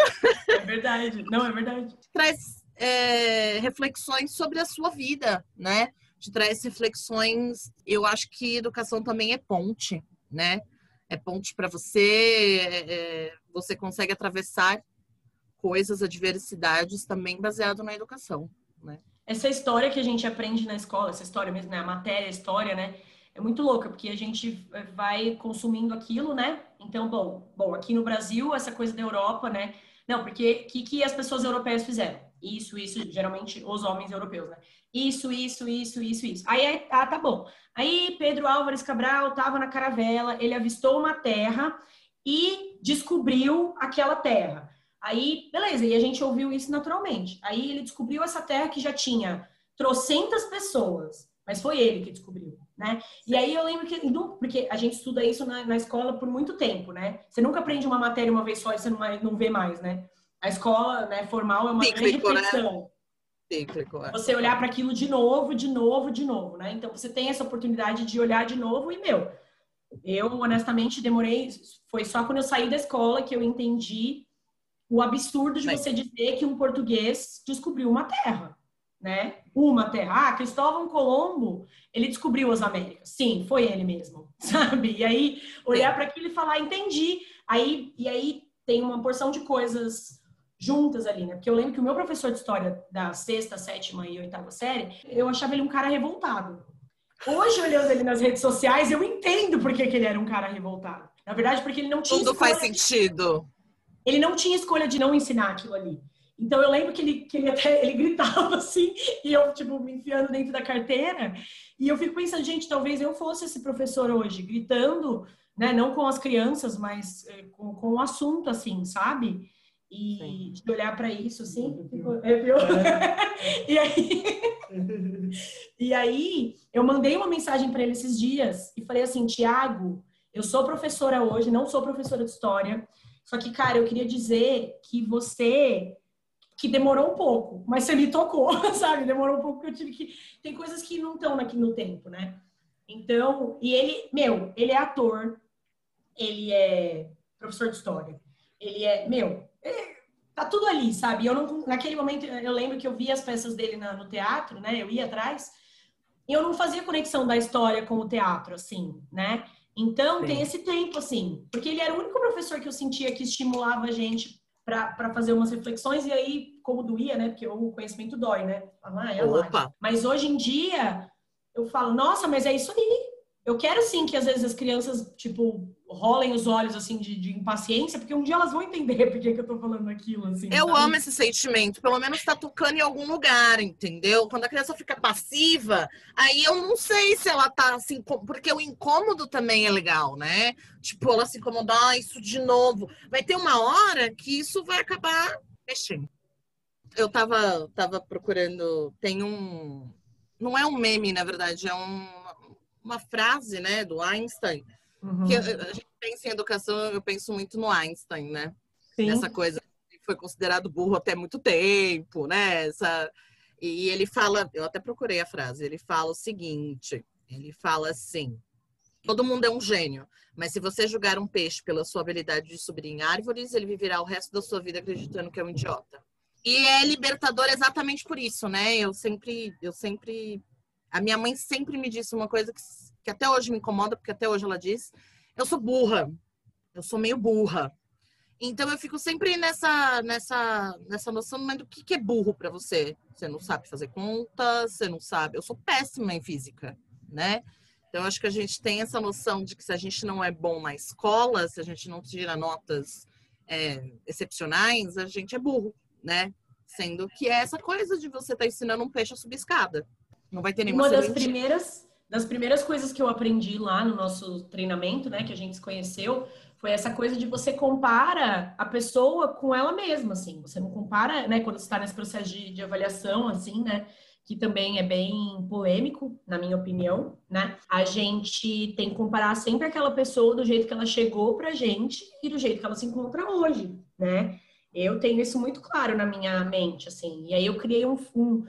Speaker 3: É verdade, não, é verdade.
Speaker 5: Traz é, reflexões sobre a sua vida, né? Te traz reflexões. Eu acho que educação também é ponte, né? É ponte para você, é, é você consegue atravessar coisas, adversidades também baseado na educação, né?
Speaker 3: Essa história que a gente aprende na escola, essa história mesmo, né? A matéria, a história, né? É muito louca, porque a gente vai consumindo aquilo, né? Então, bom, bom, aqui no Brasil, essa coisa da Europa, né? Não, porque o que, que as pessoas europeias fizeram? Isso, isso, geralmente os homens europeus, né? Isso, isso, isso, isso, isso. Aí, ah, tá bom. Aí Pedro Álvares Cabral estava na caravela, ele avistou uma terra e descobriu aquela terra. Aí, beleza, e a gente ouviu isso naturalmente. Aí ele descobriu essa terra que já tinha trocentas pessoas, mas foi ele que descobriu, né? E aí eu lembro que, porque a gente estuda isso na, na escola por muito tempo, né? Você nunca aprende uma matéria uma vez só e você não, não vê mais, né? A escola né, formal é uma Cíclico, grande reflexão. Né? Cíclico, é. Você olhar para aquilo de novo, de novo, de novo, né? Então você tem essa oportunidade de olhar de novo e, meu, eu honestamente demorei, foi só quando eu saí da escola que eu entendi o absurdo de Mas... você dizer que um português descobriu uma terra, né? Uma terra. Ah, Cristóvão Colombo, ele descobriu as Américas. Sim, foi ele mesmo, sabe? E aí olhar para aquilo e falar, entendi. Aí e aí tem uma porção de coisas juntas ali, né? Porque eu lembro que o meu professor de história da sexta, sétima e oitava série, eu achava ele um cara revoltado. Hoje, olhando ele nas redes sociais, eu entendo por que, que ele era um cara revoltado. Na verdade, porque ele não tinha.
Speaker 5: Tudo faz sentido
Speaker 3: ele não tinha escolha de não ensinar aquilo ali. Então eu lembro que ele, que ele até ele gritava assim, e eu, tipo, me enfiando dentro da carteira. E eu fico pensando, gente, talvez eu fosse esse professor hoje, gritando, né? Não com as crianças, mas é, com, com o assunto, assim, sabe? E Sim. de olhar para isso, assim, é pior. É. e aí. e aí, eu mandei uma mensagem para ele esses dias e falei assim: Tiago, eu sou professora hoje, não sou professora de história. Só que, cara, eu queria dizer que você que demorou um pouco, mas você me tocou, sabe? Demorou um pouco que eu tive que. Tem coisas que não estão aqui no tempo, né? Então, e ele, meu, ele é ator, ele é professor de história, ele é, meu, ele, tá tudo ali, sabe? Eu não, naquele momento, eu lembro que eu via as peças dele na, no teatro, né? Eu ia atrás, e eu não fazia conexão da história com o teatro, assim, né? Então, Sim. tem esse tempo, assim, porque ele era o único professor que eu sentia que estimulava a gente para fazer umas reflexões, e aí, como doía, né? Porque o conhecimento dói, né? Ah, é Opa. Mas hoje em dia, eu falo, nossa, mas é isso aí. Eu quero sim que às vezes as crianças, tipo, rolem os olhos, assim, de, de impaciência, porque um dia elas vão entender por que, que eu tô falando aquilo, assim.
Speaker 5: Eu sabe? amo esse sentimento, pelo menos tá tocando em algum lugar, entendeu? Quando a criança fica passiva, aí eu não sei se ela tá assim, porque o incômodo também é legal, né? Tipo, ela se incomodar, ah, isso de novo. Vai ter uma hora que isso vai acabar mexendo. Eu tava, tava procurando, tem um. Não é um meme, na verdade, é um, uma frase, né, do Einstein Uhum. Que a, gente pensa em educação, eu penso muito no Einstein, né? Sim. Nessa coisa que foi considerado burro até muito tempo, né? Essa, e ele fala, eu até procurei a frase, ele fala o seguinte, ele fala assim, Todo mundo é um gênio. Mas se você julgar um peixe pela sua habilidade de subir em árvores, ele viverá o resto da sua vida acreditando que é um idiota. E é libertador exatamente por isso, né? Eu sempre, eu sempre, a minha mãe sempre me disse uma coisa que, que até hoje me incomoda, porque até hoje ela diz: eu sou burra, eu sou meio burra. Então eu fico sempre nessa nessa nessa noção, mas do que, que é burro para você? Você não sabe fazer conta, você não sabe. Eu sou péssima em física, né? Então, acho que a gente tem essa noção de que se a gente não é bom na escola, se a gente não tira notas é, excepcionais, a gente é burro, né? Sendo que é essa coisa de você estar tá ensinando um peixe a subir escada. Não vai ter nenhuma
Speaker 3: Uma das primeiras, das primeiras coisas que eu aprendi lá no nosso treinamento, né, que a gente se conheceu, foi essa coisa de você compara a pessoa com ela mesma, assim. Você não compara, né, quando você está nesse processo de, de avaliação, assim, né? que também é bem polêmico, na minha opinião, né? A gente tem que comparar sempre aquela pessoa do jeito que ela chegou pra gente e do jeito que ela se encontra hoje, né? Eu tenho isso muito claro na minha mente, assim. E aí eu criei um, um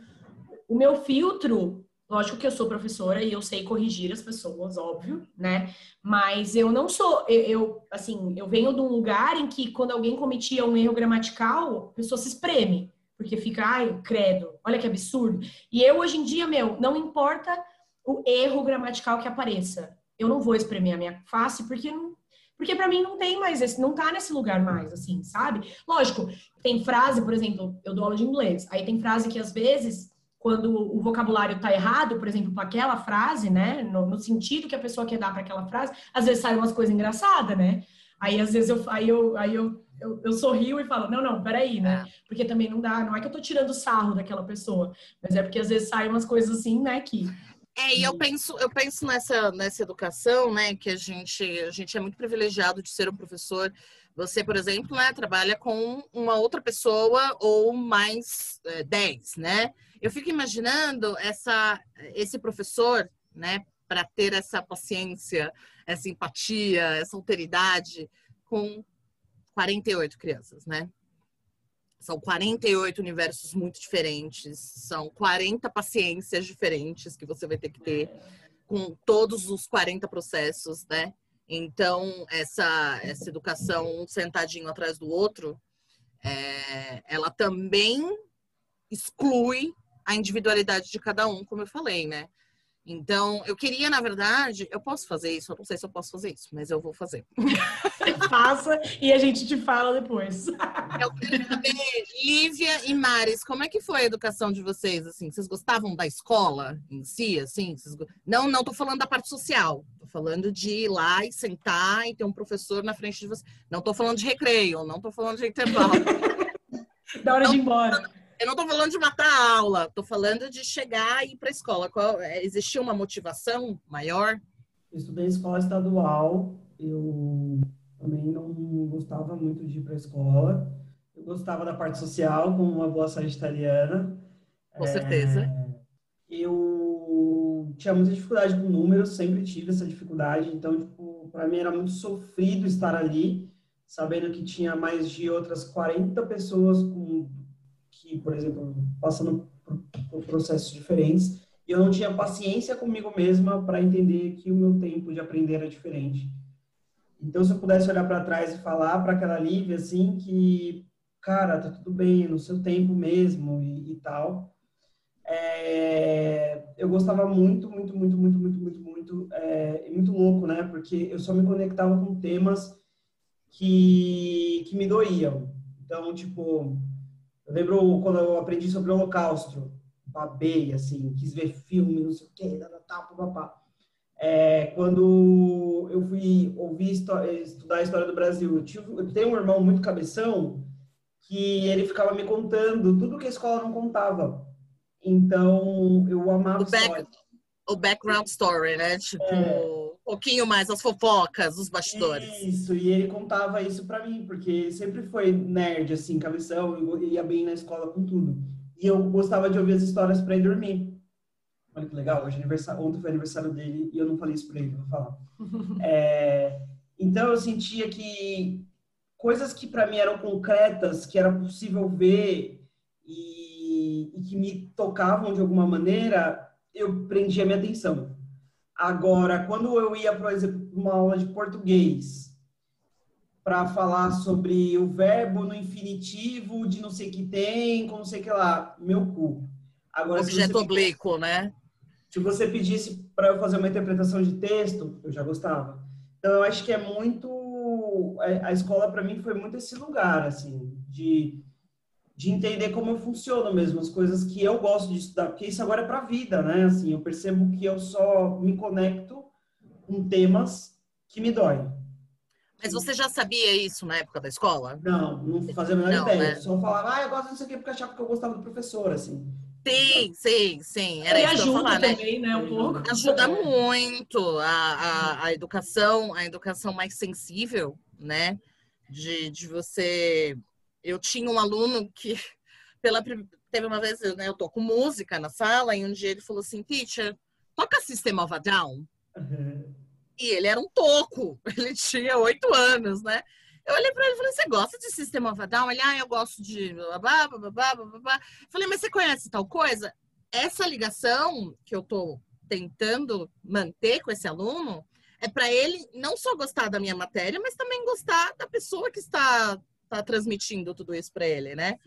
Speaker 3: o meu filtro Lógico que eu sou professora e eu sei corrigir as pessoas, óbvio, né? Mas eu não sou, eu, eu, assim, eu venho de um lugar em que quando alguém cometia um erro gramatical, a pessoa se espreme porque fica, ai, credo, olha que absurdo. E eu, hoje em dia, meu, não importa o erro gramatical que apareça, eu não vou espremer a minha face, porque não, porque para mim não tem mais esse, não tá nesse lugar mais, assim, sabe? Lógico, tem frase, por exemplo, eu dou aula de inglês, aí tem frase que às vezes, quando o vocabulário tá errado, por exemplo, para aquela frase, né, no, no, sentido que a pessoa quer dar para aquela frase, às vezes sai umas coisas engraçadas, né? Aí às vezes eu, aí eu, aí eu eu, eu sorrio e falo, não, não, peraí, né? É. Porque também não dá, não é que eu tô tirando sarro daquela pessoa, mas é porque às vezes saem umas coisas assim, né, que.
Speaker 5: É, e eu penso, eu penso nessa, nessa educação, né, que a gente, a gente é muito privilegiado de ser um professor. Você, por exemplo, né, trabalha com uma outra pessoa ou mais é, dez, né? Eu fico imaginando essa, esse professor, né, para ter essa paciência, essa empatia, essa alteridade com 48 crianças, né? São 48 universos muito diferentes, são 40 paciências diferentes que você vai ter que ter com todos os 40 processos, né? Então, essa, essa educação um sentadinho atrás do outro, é, ela também exclui a individualidade de cada um, como eu falei, né? Então, eu queria, na verdade, eu posso fazer isso, eu não sei se eu posso fazer isso, mas eu vou fazer.
Speaker 3: Faça e a gente te fala depois.
Speaker 5: Eu queria saber, Lívia e Maris, como é que foi a educação de vocês, assim? Vocês gostavam da escola em si, assim? Vocês... Não, não tô falando da parte social, tô falando de ir lá e sentar e ter um professor na frente de você. Não tô falando de recreio, não tô falando de intervalo.
Speaker 3: da hora não, de ir embora
Speaker 5: eu não estou falando de matar a aula, estou falando de chegar e ir para a escola. Qual, é, existia uma motivação maior?
Speaker 4: Eu estudei escola estadual, eu também não gostava muito de ir para a escola. Eu gostava da parte social, como uma boa sagitariana.
Speaker 5: Com certeza.
Speaker 4: É, eu tinha muita dificuldade com números, sempre tive essa dificuldade. Então, tipo, para mim era muito sofrido estar ali, sabendo que tinha mais de outras 40 pessoas com que, por exemplo, passando por, processos diferentes, e eu não tinha paciência comigo mesma para entender que o meu tempo de aprender era diferente. Então, se eu pudesse olhar para trás e falar para aquela Lívia, assim, que, cara, tá tudo bem, no seu tempo mesmo e, e tal. É, eu gostava muito, muito, muito, muito, muito, muito, muito, é, muito louco, né? Porque eu só me conectava com temas que, que me doíam. Então, tipo, eu lembro quando eu aprendi sobre o Holocausto, babei, assim, quis ver filme, não sei o quê, tal, papapá. É, quando eu fui ouvir estudar a história do Brasil, eu, tive, eu tenho um irmão muito cabeção que ele ficava me contando tudo que a escola não contava. Então, eu amava
Speaker 5: o, back, o background story, né? Tipo, é pouquinho mais as fofocas, os bastidores.
Speaker 4: Isso, e ele contava isso para mim, porque sempre foi nerd, assim, cabeção, ia bem na escola com tudo. E eu gostava de ouvir as histórias para ir dormir. Olha que legal, hoje é aniversário, ontem foi aniversário dele e eu não falei isso para ele, vou falar. é, então eu sentia que coisas que para mim eram concretas, que era possível ver e, e que me tocavam de alguma maneira, eu prendia minha atenção. Agora, quando eu ia, por exemplo, uma aula de português, para falar sobre o verbo no infinitivo de não sei que tem, com não sei que lá, meu cu.
Speaker 5: Agora, Objeto oblíquo, né?
Speaker 4: Se você pedisse para eu fazer uma interpretação de texto, eu já gostava. Então, eu acho que é muito. A escola, para mim, foi muito esse lugar, assim, de, de entender como eu funciono mesmo, as coisas que eu gosto de estudar, porque isso agora é para a vida, né? Assim, eu percebo que eu só me conecto com temas que me doem.
Speaker 5: Mas você já sabia isso na época da escola?
Speaker 4: Não, não fazia a menor não, ideia. Né? Só falava, ah, eu gosto disso aqui porque achava que eu gostava do professor, assim.
Speaker 5: Sim, sim, sim. Era
Speaker 3: e ajuda falar, né? também, né? Um pouco.
Speaker 5: Ajuda muito a, a, a, educação, a educação mais sensível, né? De, de você. Eu tinha um aluno que, pela teve uma vez, né, eu tô com música na sala, e um dia ele falou assim, teacher, toca System of a Down. Uhum. E ele era um toco, ele tinha oito anos, né? Eu olhei para ele e falei, você gosta de Sistema of a Down? Ele, ah, eu gosto de blá, blá, blá. Falei, mas você conhece tal coisa? Essa ligação que eu tô tentando manter com esse aluno é para ele não só gostar da minha matéria, mas também gostar da pessoa que está, está transmitindo tudo isso para ele, né?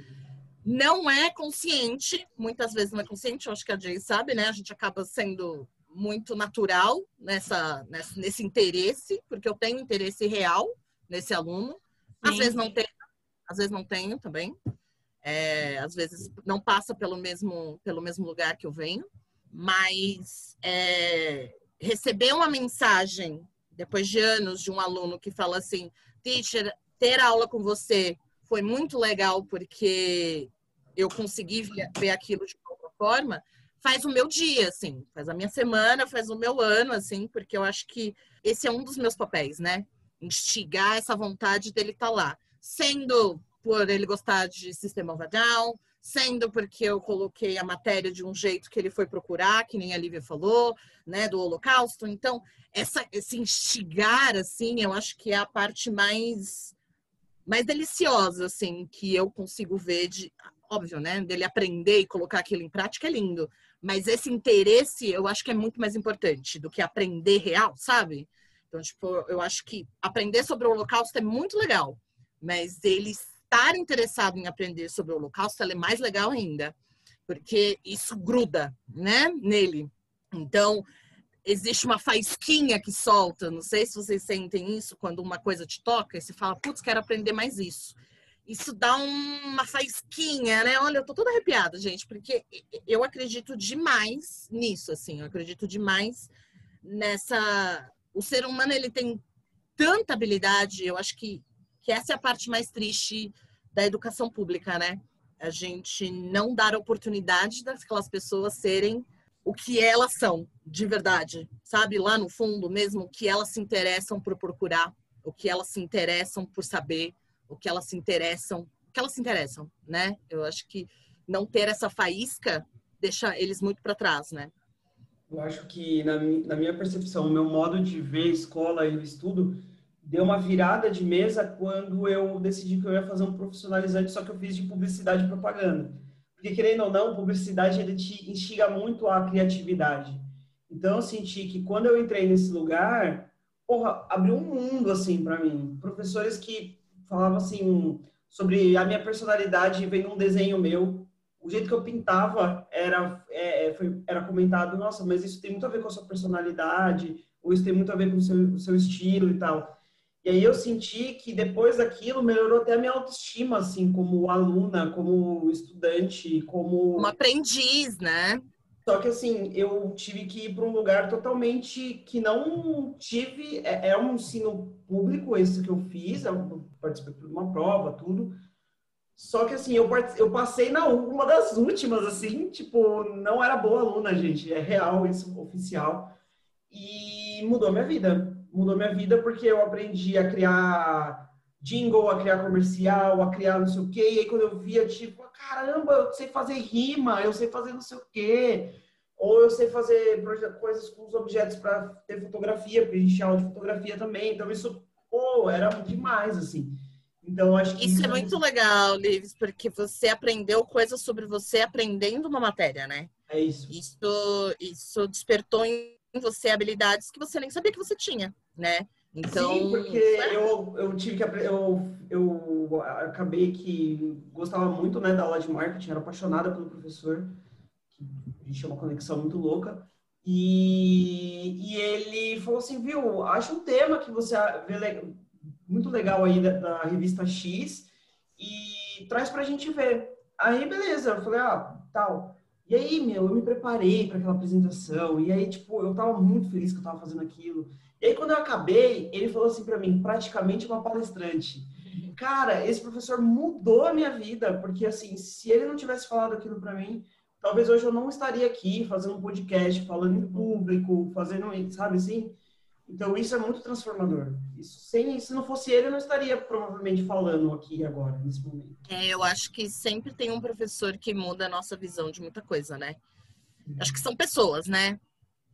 Speaker 5: Não é consciente, muitas vezes não é consciente, eu acho que a Jay sabe, né? A gente acaba sendo muito natural nessa, nessa, nesse interesse, porque eu tenho interesse real nesse aluno. Às Sim. vezes não tenho, às vezes não tenho também. É, às vezes não passa pelo mesmo, pelo mesmo lugar que eu venho, mas é, receber uma mensagem depois de anos de um aluno que fala assim, teacher, ter aula com você foi muito legal porque eu consegui ver aquilo de outra forma faz o meu dia, assim, faz a minha semana, faz o meu ano, assim, porque eu acho que esse é um dos meus papéis, né? Instigar essa vontade dele estar tá lá. Sendo por ele gostar de Sistema Down, sendo porque eu coloquei a matéria de um jeito que ele foi procurar, que nem a Lívia falou, né, do Holocausto. Então, essa, esse instigar, assim, eu acho que é a parte mais mais deliciosa, assim, que eu consigo ver de, óbvio, né, dele aprender e colocar aquilo em prática é lindo, mas esse interesse eu acho que é muito mais importante do que aprender real, sabe? Então, tipo, eu acho que aprender sobre o Holocausto é muito legal, mas ele estar interessado em aprender sobre o Holocausto é mais legal ainda, porque isso gruda, né, nele. Então, existe uma faísquinha que solta, não sei se vocês sentem isso quando uma coisa te toca e você fala, putz, quero aprender mais isso isso dá uma faísquinha, né? Olha, eu tô toda arrepiada, gente, porque eu acredito demais nisso, assim, eu acredito demais nessa. O ser humano, ele tem tanta habilidade, eu acho que, que essa é a parte mais triste da educação pública, né? A gente não dar oportunidade daquelas pessoas serem o que elas são, de verdade, sabe? Lá no fundo mesmo, o que elas se interessam por procurar, o que elas se interessam por saber o que elas se interessam, que elas se interessam, né? Eu acho que não ter essa faísca deixa eles muito para trás, né?
Speaker 4: Eu acho que, na, na minha percepção, o meu modo de ver escola e estudo deu uma virada de mesa quando eu decidi que eu ia fazer um profissionalizante, só que eu fiz de publicidade e propaganda. Porque, querendo ou não, publicidade ele te instiga muito a criatividade. Então, eu senti que quando eu entrei nesse lugar, porra, abriu um mundo, assim, para mim. Professores que falava assim sobre a minha personalidade vem num desenho meu. O jeito que eu pintava era é, é, foi, era comentado, nossa, mas isso tem muito a ver com a sua personalidade, ou isso tem muito a ver com o seu, o seu estilo e tal. E aí eu senti que depois daquilo melhorou até a minha autoestima, assim, como aluna, como estudante, como...
Speaker 5: Como aprendiz, né?
Speaker 4: Só que assim, eu tive que ir para um lugar totalmente que não tive. É, é, um ensino público esse que eu fiz, eu participei de uma prova, tudo. Só que assim, eu, eu passei na uma das últimas, assim, tipo, não era boa aluna, gente. É real isso, oficial. E mudou minha vida. Mudou minha vida porque eu aprendi a criar jingle, a criar comercial, a criar não sei o quê. E aí quando eu via, tipo, caramba, eu sei fazer rima, eu sei fazer não sei o quê. Ou eu sei fazer coisas com os objetos para ter fotografia, porque a gente tinha aula de fotografia também. Então isso, pô, era demais, assim. Então, acho que
Speaker 5: isso, isso é muito legal, Lives, porque você aprendeu coisas sobre você aprendendo uma matéria, né?
Speaker 4: É isso.
Speaker 5: Isso, isso despertou em você habilidades que você nem sabia que você tinha, né? Então,
Speaker 4: Sim, porque eu, eu tive que eu, eu acabei que gostava muito né, da aula de marketing, era apaixonada pelo professor, que a gente tinha uma conexão muito louca. E, e ele falou assim, viu, acha um tema que você vê muito legal aí da, da revista X e traz pra gente ver. Aí, beleza, eu falei, ah, tal. E aí, meu, eu me preparei para aquela apresentação, e aí, tipo, eu tava muito feliz que eu tava fazendo aquilo. E aí, quando eu acabei, ele falou assim para mim, praticamente uma palestrante. Cara, esse professor mudou a minha vida, porque, assim, se ele não tivesse falado aquilo para mim, talvez hoje eu não estaria aqui fazendo um podcast, falando em público, fazendo, sabe assim? Então, isso é muito transformador. Isso, sem, se não fosse ele, eu não estaria provavelmente falando aqui agora, nesse momento.
Speaker 5: É, eu acho que sempre tem um professor que muda a nossa visão de muita coisa, né? Acho que são pessoas, né?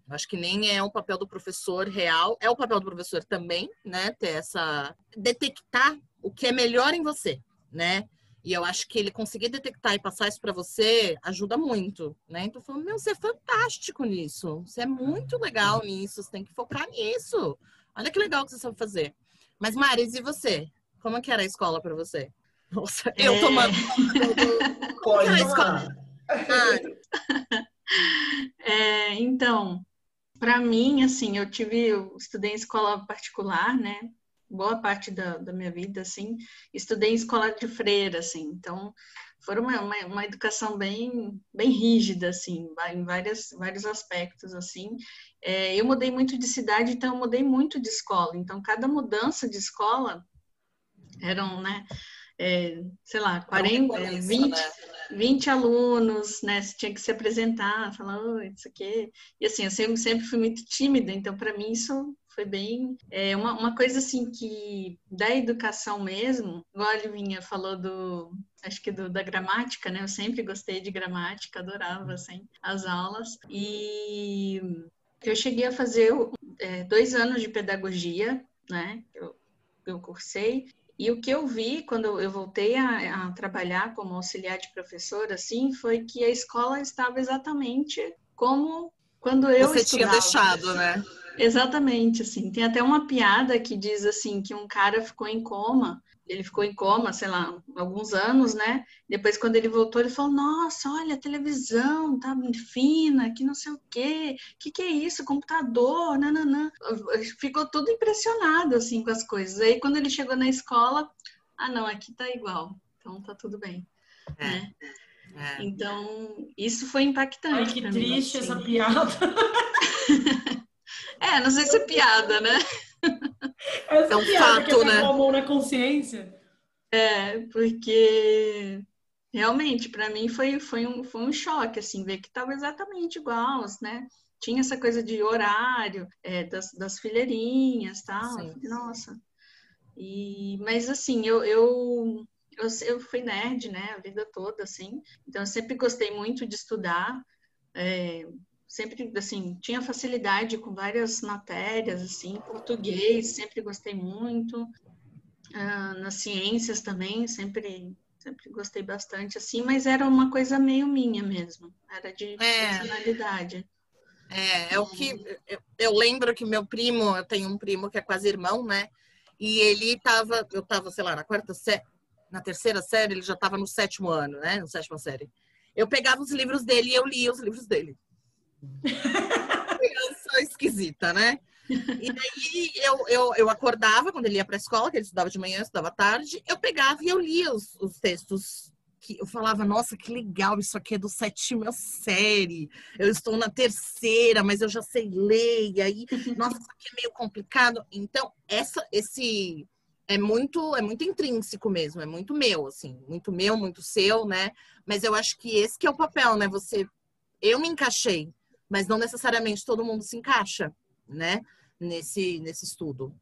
Speaker 5: Acho que nem é o papel do professor real, é o papel do professor também, né? Ter essa. detectar o que é melhor em você, né? E eu acho que ele conseguir detectar e passar isso para você ajuda muito, né? Então, falando, meu, você é fantástico nisso, você é muito legal nisso, você tem que focar nisso. Olha que legal que você sabe fazer. Mas, Maris, e você? Como é que era a escola para você? Nossa, eu é... tomando.
Speaker 4: Pode Como era a escola?
Speaker 6: Ah. É, então, para mim, assim, eu tive, eu estudei em escola particular, né? Boa parte da, da minha vida, assim, estudei em escola de freira, assim, então foi uma, uma, uma, educação bem, bem rígida, assim, em várias, vários aspectos, assim. É, eu mudei muito de cidade, então eu mudei muito de escola. Então, cada mudança de escola eram, né, é, sei lá, 40, é, 20, né? 20 alunos, né? Você tinha que se apresentar, falar, oh, isso aqui. E assim, eu sempre, sempre fui muito tímida, então para mim isso foi bem. É, uma, uma coisa assim que da educação mesmo, igual a Livinha falou do. Acho que do, da gramática, né? Eu sempre gostei de gramática, adorava assim, as aulas. E eu cheguei a fazer é, dois anos de pedagogia, né? Eu, eu cursei e o que eu vi quando eu voltei a, a, trabalhar como auxiliar de professor, assim, foi que a escola estava exatamente como quando eu
Speaker 5: Você
Speaker 6: estudava.
Speaker 5: tinha deixado, né?
Speaker 6: Exatamente, assim. Tem até uma piada que diz assim que um cara ficou em coma ele ficou em coma, sei lá, alguns anos, né? Depois, quando ele voltou, ele falou: Nossa, olha, a televisão tá fina, que não sei o quê, que que é isso? Computador, nananã. Ficou tudo impressionado, assim, com as coisas. Aí, quando ele chegou na escola, ah, não, aqui tá igual, então tá tudo bem. É. Né? É. Então, isso foi impactante.
Speaker 3: Ai, que triste mim, assim. essa piada.
Speaker 6: é, não sei se é piada, né?
Speaker 3: Essa é um fato, né? Com a mão na consciência.
Speaker 6: É, porque realmente para mim foi, foi, um, foi um choque assim ver que estava exatamente igual, né? Tinha essa coisa de horário, é, das, das fileirinhas, tal. Sim. Nossa. E, mas assim, eu, eu, eu, eu fui nerd, né, a vida toda, assim. Então, eu sempre gostei muito de estudar. É, sempre assim tinha facilidade com várias matérias assim português sempre gostei muito. Ah, nas ciências também sempre sempre gostei bastante assim mas era uma coisa meio minha mesmo era de é. personalidade.
Speaker 5: É, é o que eu, eu, lembro que meu primo eu tenho um primo que é quase irmão né e ele tava eu tava sei lá na quarta série na terceira série ele já estava no sétimo ano né no sétima série. Eu pegava os livros dele e eu lia os livros dele Criança esquisita, né? E daí eu, eu, eu acordava quando ele ia para a escola, que ele estudava de manhã, estudava à tarde, eu pegava e eu lia os, os textos que eu falava, nossa, que legal, isso aqui é do sétima série, eu estou na terceira, mas eu já sei ler, e aí, nossa, isso aqui é meio complicado. Então, essa, esse é muito, é muito intrínseco mesmo, é muito meu, assim, muito meu, muito seu, né? Mas eu acho que esse que é o papel, né? Você, eu me encaixei mas não necessariamente todo mundo se encaixa, né? Nesse, nesse estudo.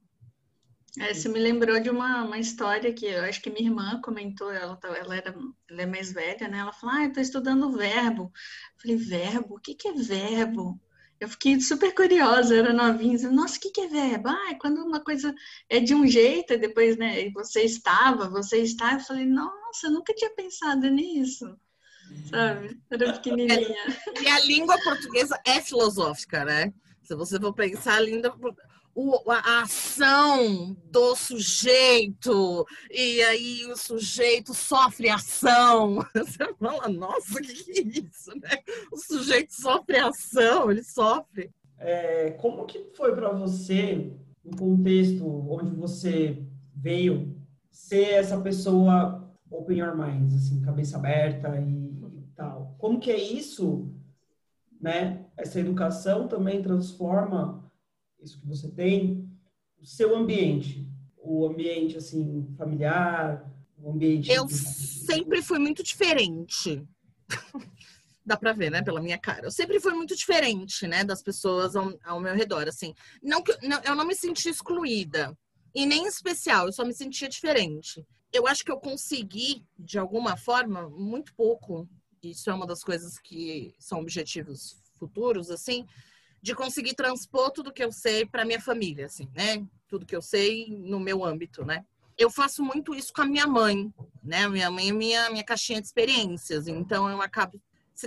Speaker 6: É, você me lembrou de uma, uma história que eu acho que minha irmã comentou, ela, tá, ela, era, ela é mais velha, né? Ela falou, ah, eu tô estudando verbo. Eu falei, verbo? O que, que é verbo? Eu fiquei super curiosa, era novinha, nossa, o que, que é verbo? Ah, é quando uma coisa é de um jeito, e depois, né, você estava, você está. Eu falei, nossa, eu nunca tinha pensado nisso sabe? Era pequenininha.
Speaker 5: E a língua portuguesa é filosófica, né? Se você for pensar, linda, o, a ação do sujeito, e aí o sujeito sofre ação. Você fala, nossa, o que, que, é isso, né? O sujeito sofre ação, ele sofre.
Speaker 4: É, como que foi para você, no contexto onde você veio, ser essa pessoa open your mind, assim, cabeça aberta e, e tal? Como que é isso, né? Essa educação também transforma isso que você tem, o seu ambiente, o ambiente assim familiar, o ambiente.
Speaker 5: Eu sempre fui muito diferente. Dá pra ver, né, pela minha cara. Eu sempre fui muito diferente, né, das pessoas ao, ao meu redor, assim. Não que não, eu não me senti excluída e nem especial, eu só me sentia diferente. Eu acho que eu consegui, de alguma forma, muito pouco. Isso é uma das coisas que são objetivos futuros, assim, de conseguir transpor tudo que eu sei para minha família, assim, né? Tudo que eu sei no meu âmbito, né? Eu faço muito isso com a minha mãe, né? Minha mãe é minha, minha caixinha de experiências, então eu acabo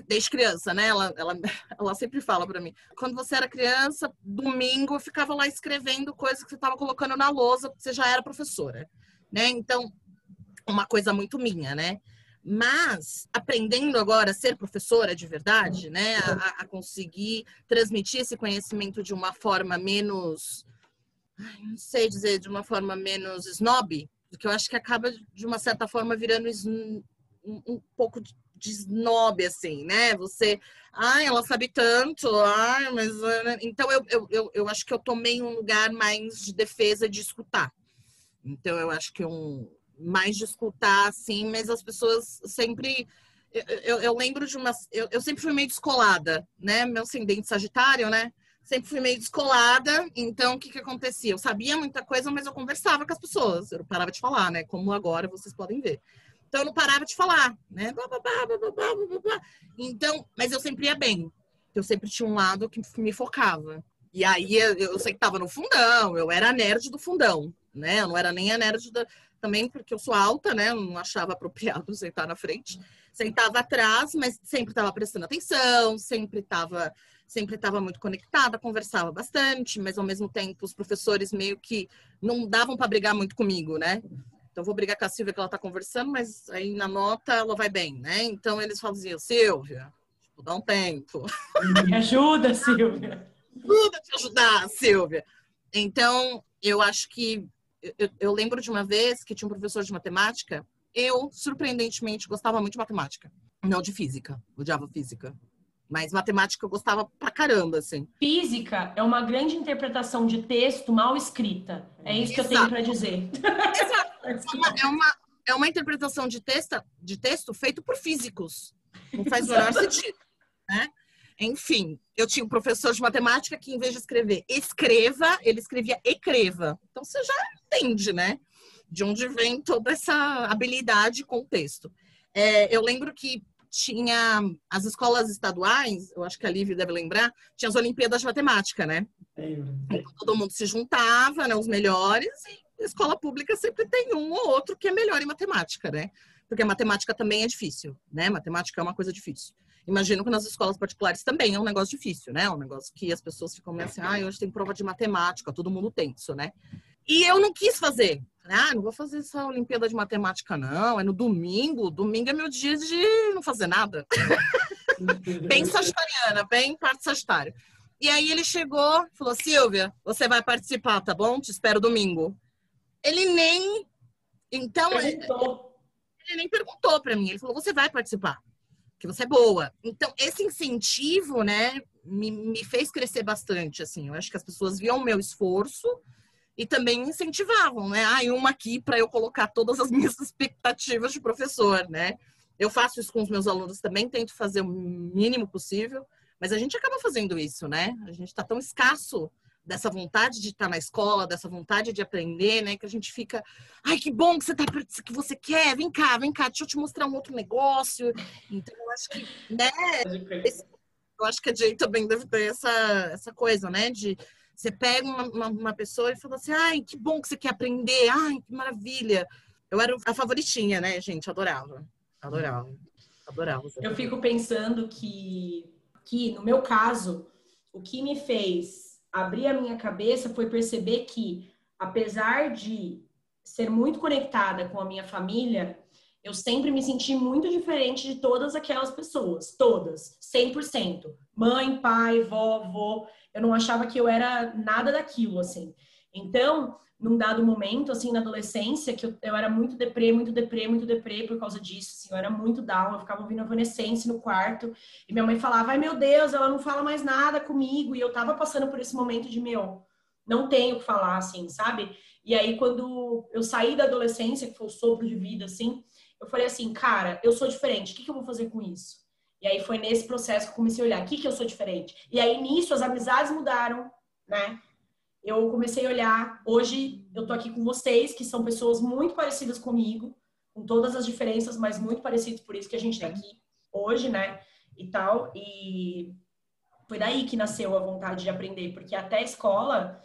Speaker 5: desde criança, né? Ela, ela, ela sempre fala para mim. Quando você era criança, domingo eu ficava lá escrevendo coisas que você estava colocando na lousa, porque você já era professora, né? Então, uma coisa muito minha, né? Mas aprendendo agora a ser professora de verdade, né, a, a conseguir transmitir esse conhecimento de uma forma menos, não sei dizer, de uma forma menos snob, porque eu acho que acaba de uma certa forma virando um, um pouco de snob, assim, né? Você, ai, ela sabe tanto, ai, mas. Né? Então eu, eu, eu, eu acho que eu tomei um lugar mais de defesa de escutar. Então eu acho que um, mais de escutar, assim, mas as pessoas sempre. Eu, eu, eu lembro de uma. Eu, eu, sempre fui meio descolada, né? Meu ascendente sagitário, né? Sempre fui meio descolada, então o que, que acontecia? Eu sabia muita coisa, mas eu conversava com as pessoas, eu não parava de falar, né? Como agora vocês podem ver. Então eu não parava de falar, né? Então, mas eu sempre ia bem. Eu sempre tinha um lado que me focava. E aí eu, eu sei que tava no fundão, eu era a nerd do fundão, né? Eu não era nem a nerd da, também porque eu sou alta, né? Eu não achava apropriado sentar na frente. Sentava atrás, mas sempre estava prestando atenção, sempre estava sempre estava muito conectada, conversava bastante, mas ao mesmo tempo os professores meio que não davam para brigar muito comigo, né? Então vou brigar com a Silvia que ela está conversando, mas aí na nota ela vai bem, né? Então eles faziam, Silvia, tipo, dá um tempo.
Speaker 3: Me ajuda, Silvia.
Speaker 5: Ajuda te ajudar, Silvia. Então, eu acho que eu, eu, lembro de uma vez que tinha um professor de matemática. Eu, surpreendentemente, gostava muito de matemática. Não de física. Odiava física. Mas matemática eu gostava pra caramba, assim.
Speaker 3: Física é uma grande interpretação de texto mal escrita. É isso Exato. que eu tenho para dizer.
Speaker 5: Exato. É uma, é uma, é uma interpretação de texto, de texto feito por físicos. Não faz o menor sentido. Né? Enfim, eu tinha um professor de matemática que, em vez de escrever escreva, ele escrevia ecreva. Então você já entende, né? De onde vem toda essa habilidade com o texto. É, eu lembro que tinha as escolas estaduais, eu acho que a Lívia deve lembrar, tinha as Olimpíadas de Matemática, né? Então, todo mundo se juntava, né? Os melhores, e escola pública sempre tem um ou outro que é melhor em matemática, né? Porque a matemática também é difícil, né? Matemática é uma coisa difícil. Imagino que nas escolas particulares também é um negócio difícil, né? Um negócio que as pessoas ficam meio assim, ah, hoje tem prova de matemática, todo mundo tem isso, né? E eu não quis fazer. Ah, não vou fazer essa Olimpíada de Matemática, não. É no domingo. Domingo é meu dia de não fazer nada. bem sagitariana, bem parte sagitário. E aí ele chegou, falou, Silvia, você vai participar, tá bom? Te espero domingo. Ele nem... Então... Perguntou. Ele nem perguntou para mim. Ele falou, você vai participar que você é boa. Então, esse incentivo, né, me, me fez crescer bastante, assim. Eu acho que as pessoas viam o meu esforço e também incentivavam, né? Ah, e uma aqui para eu colocar todas as minhas expectativas de professor, né? Eu faço isso com os meus alunos também, tento fazer o mínimo possível, mas a gente acaba fazendo isso, né? A gente está tão escasso dessa vontade de estar na escola, dessa vontade de aprender, né? Que a gente fica, ai, que bom que você tá que você quer, vem cá, vem cá, deixa eu te mostrar um outro negócio. Então, eu acho que, né? Esse, eu acho que a Jay também deve ter essa, essa coisa, né? De você pega uma, uma, uma, pessoa e fala assim, ai, que bom que você quer aprender, ai, que maravilha. Eu era a favoritinha, né, gente? Adorava. Adorava. Adorava.
Speaker 3: Eu fico pensando que, que, no meu caso, o que me fez abrir a minha cabeça foi perceber que, apesar de ser muito conectada com a minha família, eu sempre me senti muito diferente de todas aquelas pessoas, todas, 100%. Mãe, pai, vó, Eu não achava que eu era nada daquilo, assim. Então, num dado momento, assim, na adolescência, que eu, eu era muito deprê, muito deprê, muito deprê por causa disso, assim, eu era muito down, eu ficava ouvindo Evanescence no quarto, e minha mãe falava, ai meu Deus, ela não fala mais nada comigo, e eu tava passando por esse momento de, meu, não tenho o que falar, assim, sabe? E aí, quando eu saí da adolescência, que foi o sopro de vida, assim, eu falei assim, cara, eu sou diferente, o que, que eu vou fazer com isso? E aí foi nesse processo que eu comecei a olhar, o que, que eu sou diferente? E aí, nisso, as amizades mudaram, né? Eu comecei a olhar, hoje eu tô aqui com vocês, que são pessoas muito parecidas comigo, com todas as diferenças, mas muito parecidos, por isso que a gente tá aqui hoje, né? E tal, e foi daí que nasceu a vontade de aprender, porque até a escola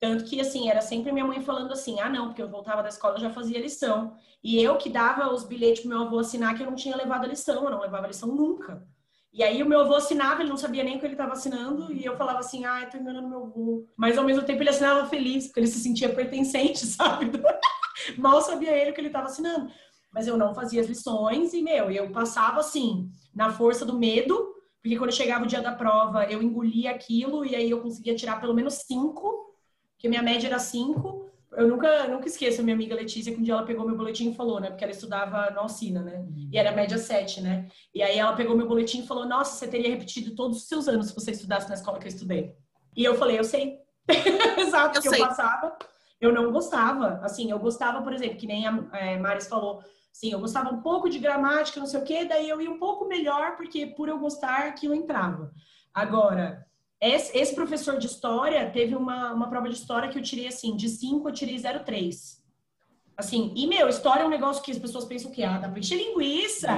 Speaker 3: tanto que, assim, era sempre minha mãe falando assim: ah, não, porque eu voltava da escola e já fazia lição. E eu que dava os bilhetes pro meu avô assinar que eu não tinha levado a lição, eu não levava a lição nunca. E aí o meu avô assinava, ele não sabia nem o que ele estava assinando, e eu falava assim, ah, eu tô enganando meu avô. Mas ao mesmo tempo ele assinava feliz, porque ele se sentia pertencente, sabe? Mal sabia ele o que ele estava assinando. Mas eu não fazia as lições e, meu, eu passava assim, na força do medo, porque quando chegava o dia da prova, eu engolia aquilo e aí eu conseguia tirar pelo menos cinco porque minha média era 5. Eu nunca, nunca esqueço a minha amiga Letícia, que um dia ela pegou meu boletim e falou, né? Porque ela estudava na Alcina, né? E era média 7, né? E aí ela pegou meu boletim e falou: Nossa, você teria repetido todos os seus anos se você estudasse na escola que eu estudei. E eu falei: Eu sei. Exato, eu que sei. eu passava. Eu não gostava. Assim, eu gostava, por exemplo, que nem a é, Maris falou, Sim, eu gostava um pouco de gramática, não sei o quê, daí eu ia um pouco melhor, porque por eu gostar, aquilo entrava. Agora, esse, professor de história teve uma, uma prova de história que eu tirei assim, de 5 eu tirei 0,3. Assim, e meu, história é um negócio que as pessoas pensam que, ah, dá pra encher linguiça.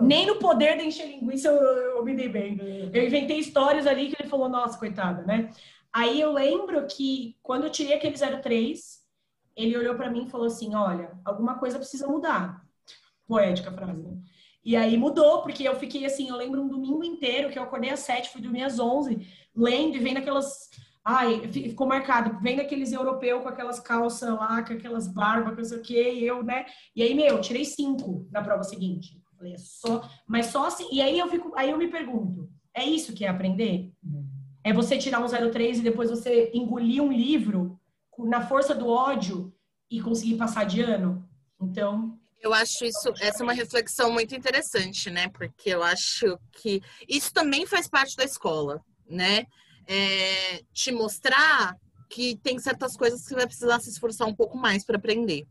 Speaker 3: Nem no poder de encher linguiça eu, eu me dei bem. Eu inventei histórias ali que ele falou, nossa, coitada, né? Aí eu lembro que quando eu tirei aquele 03, ele olhou para mim e falou assim: olha, alguma coisa precisa mudar. Poética a frase, né? E aí mudou, porque eu fiquei assim, eu lembro um domingo inteiro que eu acordei às sete, fui dormir às onze, lendo e vendo aquelas. Ai, ficou marcado, vendo aqueles europeus com aquelas calças lá, com aquelas barbas, não sei o quê, e eu, né? E aí, meu, tirei cinco na prova seguinte. Falei, é só, mas só assim. E aí eu fico, aí eu me pergunto, é isso que é aprender? É você tirar um 03 e depois você engolir um livro na força do ódio e conseguir passar de ano? Então,
Speaker 5: eu acho isso, essa é uma reflexão muito interessante, né? Porque eu acho que isso também faz parte da escola, né? É, te mostrar que tem certas coisas que você vai precisar se esforçar um pouco mais para aprender.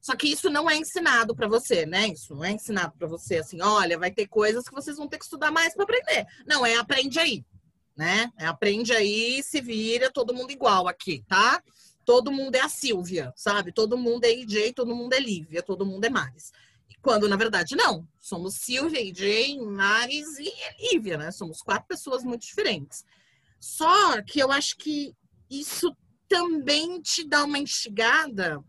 Speaker 5: Só que isso não é ensinado para você, né? Isso não é ensinado para você assim, olha, vai ter coisas que vocês vão ter que estudar mais para aprender. Não, é aprende aí, né? É aprende aí, se vira, todo mundo igual aqui, tá? todo mundo é a Silvia, sabe? Todo mundo é EJ, todo mundo é Lívia, todo mundo é Maris. Quando, na verdade, não. Somos Silvia, EJ, Maris e Lívia, né? Somos quatro pessoas muito diferentes. Só que eu acho que isso também te dá uma instigada.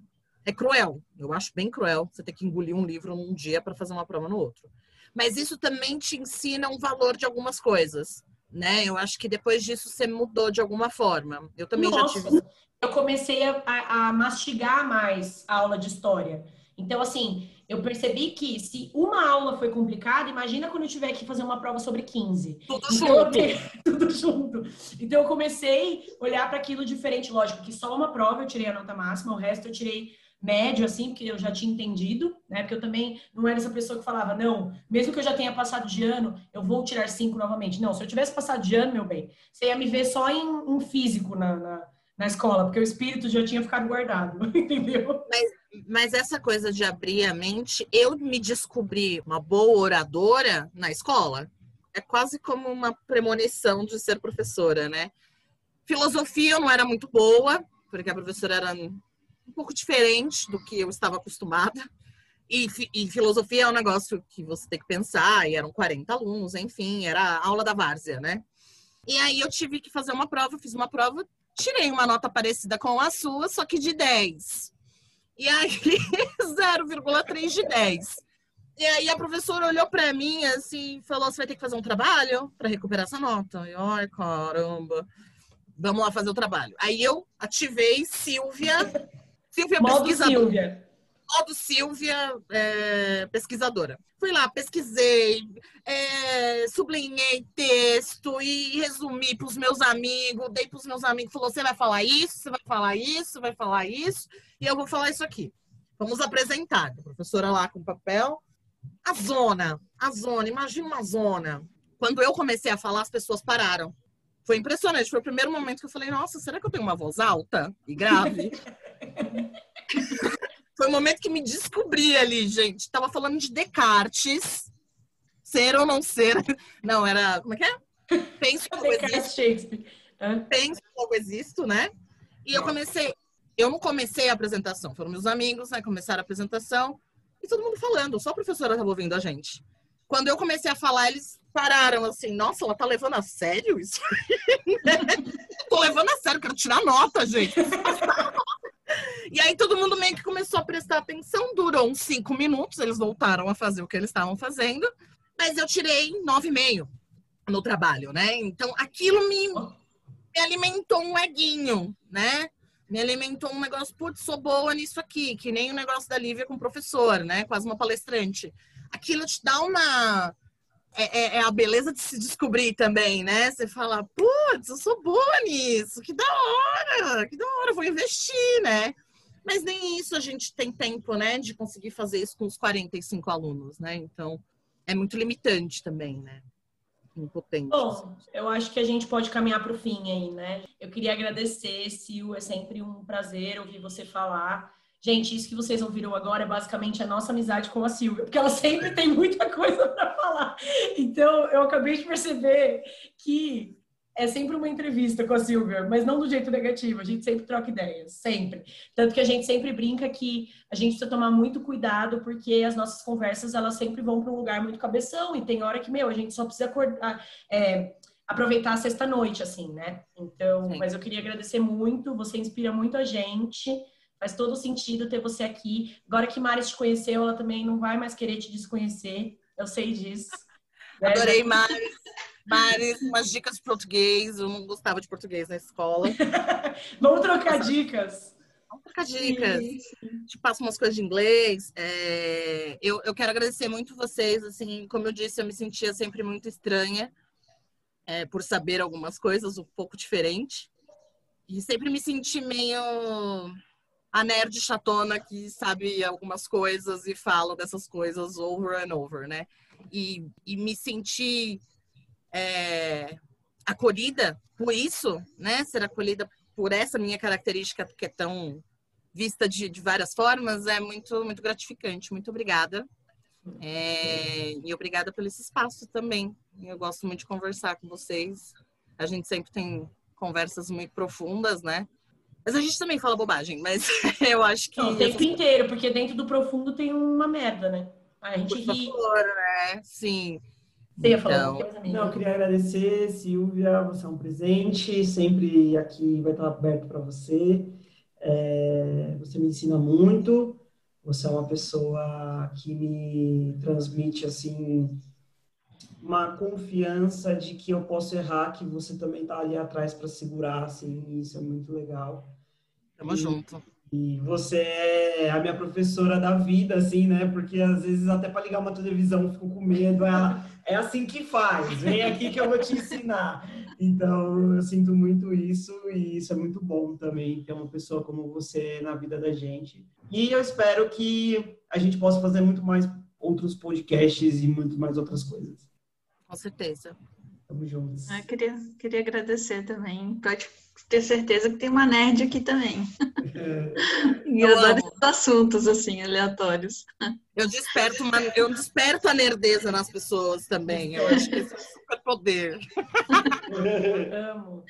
Speaker 5: É cruel. Eu acho bem cruel você ter que engolir um livro num dia para fazer uma prova no outro. Mas isso também te ensina um valor de algumas coisas né? Eu acho que depois disso você mudou de alguma forma. Eu também Nossa, já tive
Speaker 3: eu comecei a, a, a mastigar mais a aula de história. Então, assim, eu percebi que se uma aula foi complicada, imagina quando eu tiver que fazer uma prova sobre 15.
Speaker 5: Tudo então, junto.
Speaker 3: Eu, tudo junto. Então, eu comecei a olhar para aquilo diferente. Lógico que só uma prova eu tirei a nota máxima, o resto eu tirei médio, assim, porque eu já tinha entendido, né? Porque eu também não era essa pessoa que falava, não, mesmo que eu já tenha passado de ano, eu vou tirar cinco novamente. Não, se eu tivesse passado de ano, meu bem, você ia me ver só em, em físico na, na na escola, porque o espírito já tinha ficado guardado, entendeu?
Speaker 5: Mas, mas essa coisa de abrir a mente, eu me descobri uma boa oradora na escola. É quase como uma premonição de ser professora, né? Filosofia eu não era muito boa, porque a professora era um pouco diferente do que eu estava acostumada. E, e, filosofia é um negócio que você tem que pensar, e eram 40 alunos, enfim, era a aula da várzea, né? E aí eu tive que fazer uma prova, fiz uma prova, tirei uma nota parecida com a sua, só que de 10. E aí, 0,3 de 10. E aí a professora olhou para mim assim, falou: "Você vai ter que fazer um trabalho para recuperar essa nota". E ai, caramba. vamos lá fazer o trabalho. Aí eu ativei Silvia, Silvia
Speaker 3: Modo
Speaker 5: pesquisadora.
Speaker 3: Silvia.
Speaker 5: Modo Silvia, é, pesquisadora. Fui lá, pesquisei, é, sublinhei texto e resumi para os meus amigos, dei para os meus amigos, falou, você vai falar isso, você vai falar isso, você vai falar isso, e eu vou falar isso aqui. Vamos apresentar. A professora lá com papel. A zona, a zona, imagina uma zona. Quando eu comecei a falar, as pessoas pararam. Foi impressionante. Foi o primeiro momento que eu falei, nossa, será que eu tenho uma voz alta e grave? Foi o momento que me descobri ali, gente. Tava falando de Descartes. Ser ou não ser. Não, era. Como é que é? Penso ou existo. Penso ou existo, né? E eu comecei. Eu não comecei a apresentação. Foram meus amigos, né? Começaram a apresentação. E todo mundo falando. Só a professora estava ouvindo a gente. Quando eu comecei a falar, eles pararam assim. Nossa, ela tá levando a sério isso? Tô levando a sério, quero tirar nota, gente. E aí todo mundo meio que começou a prestar atenção, durou uns cinco minutos, eles voltaram a fazer o que eles estavam fazendo, mas eu tirei nove e meio no trabalho, né? Então aquilo me, me alimentou um eguinho, né? Me alimentou um negócio, putz, sou boa nisso aqui, que nem o negócio da Lívia com o professor, né? Quase uma palestrante. Aquilo te dá uma. É, é- é a beleza de se descobrir também, né? Você fala, putz, eu sou boa nisso, que da hora, que da hora, vou investir, né? Mas nem isso a gente tem tempo, né, de conseguir fazer isso com os 45 alunos, né? Então, é muito limitante também, né? Impotente.
Speaker 3: Bom, eu acho que a gente pode caminhar para o fim aí, né? Eu queria agradecer, Sil, é sempre um prazer ouvir você falar. Gente, isso que vocês ouviram agora é basicamente a nossa amizade com a Silvia, porque ela sempre tem muita coisa para falar. Então, eu acabei de perceber que é sempre uma entrevista com a Silvia, mas não do jeito negativo, a gente sempre troca ideias, sempre. Tanto que a gente sempre brinca que a gente precisa tomar muito cuidado, porque as nossas conversas, elas sempre vão para um lugar muito cabeção, e tem hora que, meu, a gente só precisa acordar, é, aproveitar a sexta-noite, assim, né? Então,
Speaker 5: Sim.
Speaker 3: mas eu queria agradecer muito, você inspira muito a gente, faz todo sentido ter você aqui. Agora que Mari te conheceu, ela também não vai mais querer te desconhecer, eu sei disso. né?
Speaker 5: Adorei, Maris. Maris, umas dicas de português. Eu não gostava de português na escola.
Speaker 3: Vamos trocar dicas.
Speaker 5: Vamos trocar dicas. Te passo umas coisas de inglês. É, eu, eu quero agradecer muito vocês. Assim, como eu disse, eu me sentia sempre muito estranha é, por saber algumas coisas um pouco diferente. E sempre me senti meio a nerd chatona que sabe algumas coisas e fala dessas coisas over and over, né? E, e me senti é, acolhida por isso, né? Ser acolhida por essa minha característica que é tão vista de, de várias formas é muito muito gratificante. Muito obrigada. É, e obrigada pelo esse espaço também. Eu gosto muito de conversar com vocês. A gente sempre tem conversas muito profundas, né? Mas a gente também fala bobagem, mas eu acho que.
Speaker 3: Não, o tempo inteiro, porque dentro do profundo tem uma merda, né? A gente
Speaker 5: Por
Speaker 3: ri.
Speaker 5: favor, né? Sim.
Speaker 3: Você ia falar
Speaker 5: Então,
Speaker 3: coisa?
Speaker 4: Não, eu queria agradecer, Silvia, você é um presente, sempre aqui vai estar aberto para você. É, você me ensina muito, você é uma pessoa que me transmite assim uma confiança de que eu posso errar, que você também está ali atrás para segurar, assim, e isso é muito legal.
Speaker 5: Tamo junto.
Speaker 4: E você é a minha professora da vida, assim, né? Porque às vezes até para ligar uma televisão eu fico com medo. Ela é assim que faz, vem aqui que eu vou te ensinar. Então eu sinto muito isso e isso é muito bom também ter uma pessoa como você na vida da gente. E eu espero que a gente possa fazer muito mais outros podcasts e muito mais outras coisas.
Speaker 5: Com certeza.
Speaker 4: Tamo juntos.
Speaker 6: Eu queria, queria agradecer também. Pode ter certeza que tem uma nerd aqui também. E eu
Speaker 5: Eu
Speaker 6: adoro esses assuntos, assim, aleatórios.
Speaker 5: Eu desperto, uma, eu desperto a nerdeza nas pessoas também. Eu acho que isso é um super poder.
Speaker 3: Amo.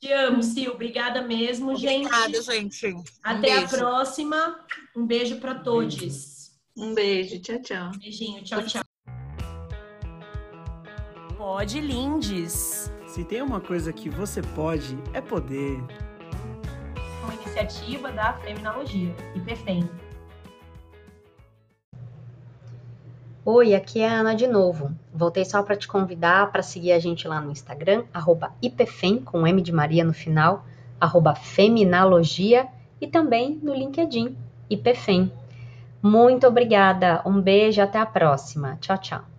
Speaker 3: Te amo, Sil. Obrigada mesmo, gente.
Speaker 5: Obrigada, gente. Um
Speaker 3: Até a
Speaker 5: beijo.
Speaker 3: próxima. Um beijo para todos.
Speaker 6: Um beijo, tchau, tchau.
Speaker 3: Beijinho, tchau, tchau.
Speaker 1: Pode Lindes.
Speaker 2: Se tem uma coisa que você pode, é poder.
Speaker 3: Uma iniciativa da Feminologia e PFEM.
Speaker 7: Oi, aqui é a Ana de novo. Voltei só para te convidar para seguir a gente lá no Instagram, arroba IPFEM, com M de Maria no final, arroba Feminalogia, e também no LinkedIn, IPFEM. Muito obrigada, um beijo, até a próxima. Tchau, tchau.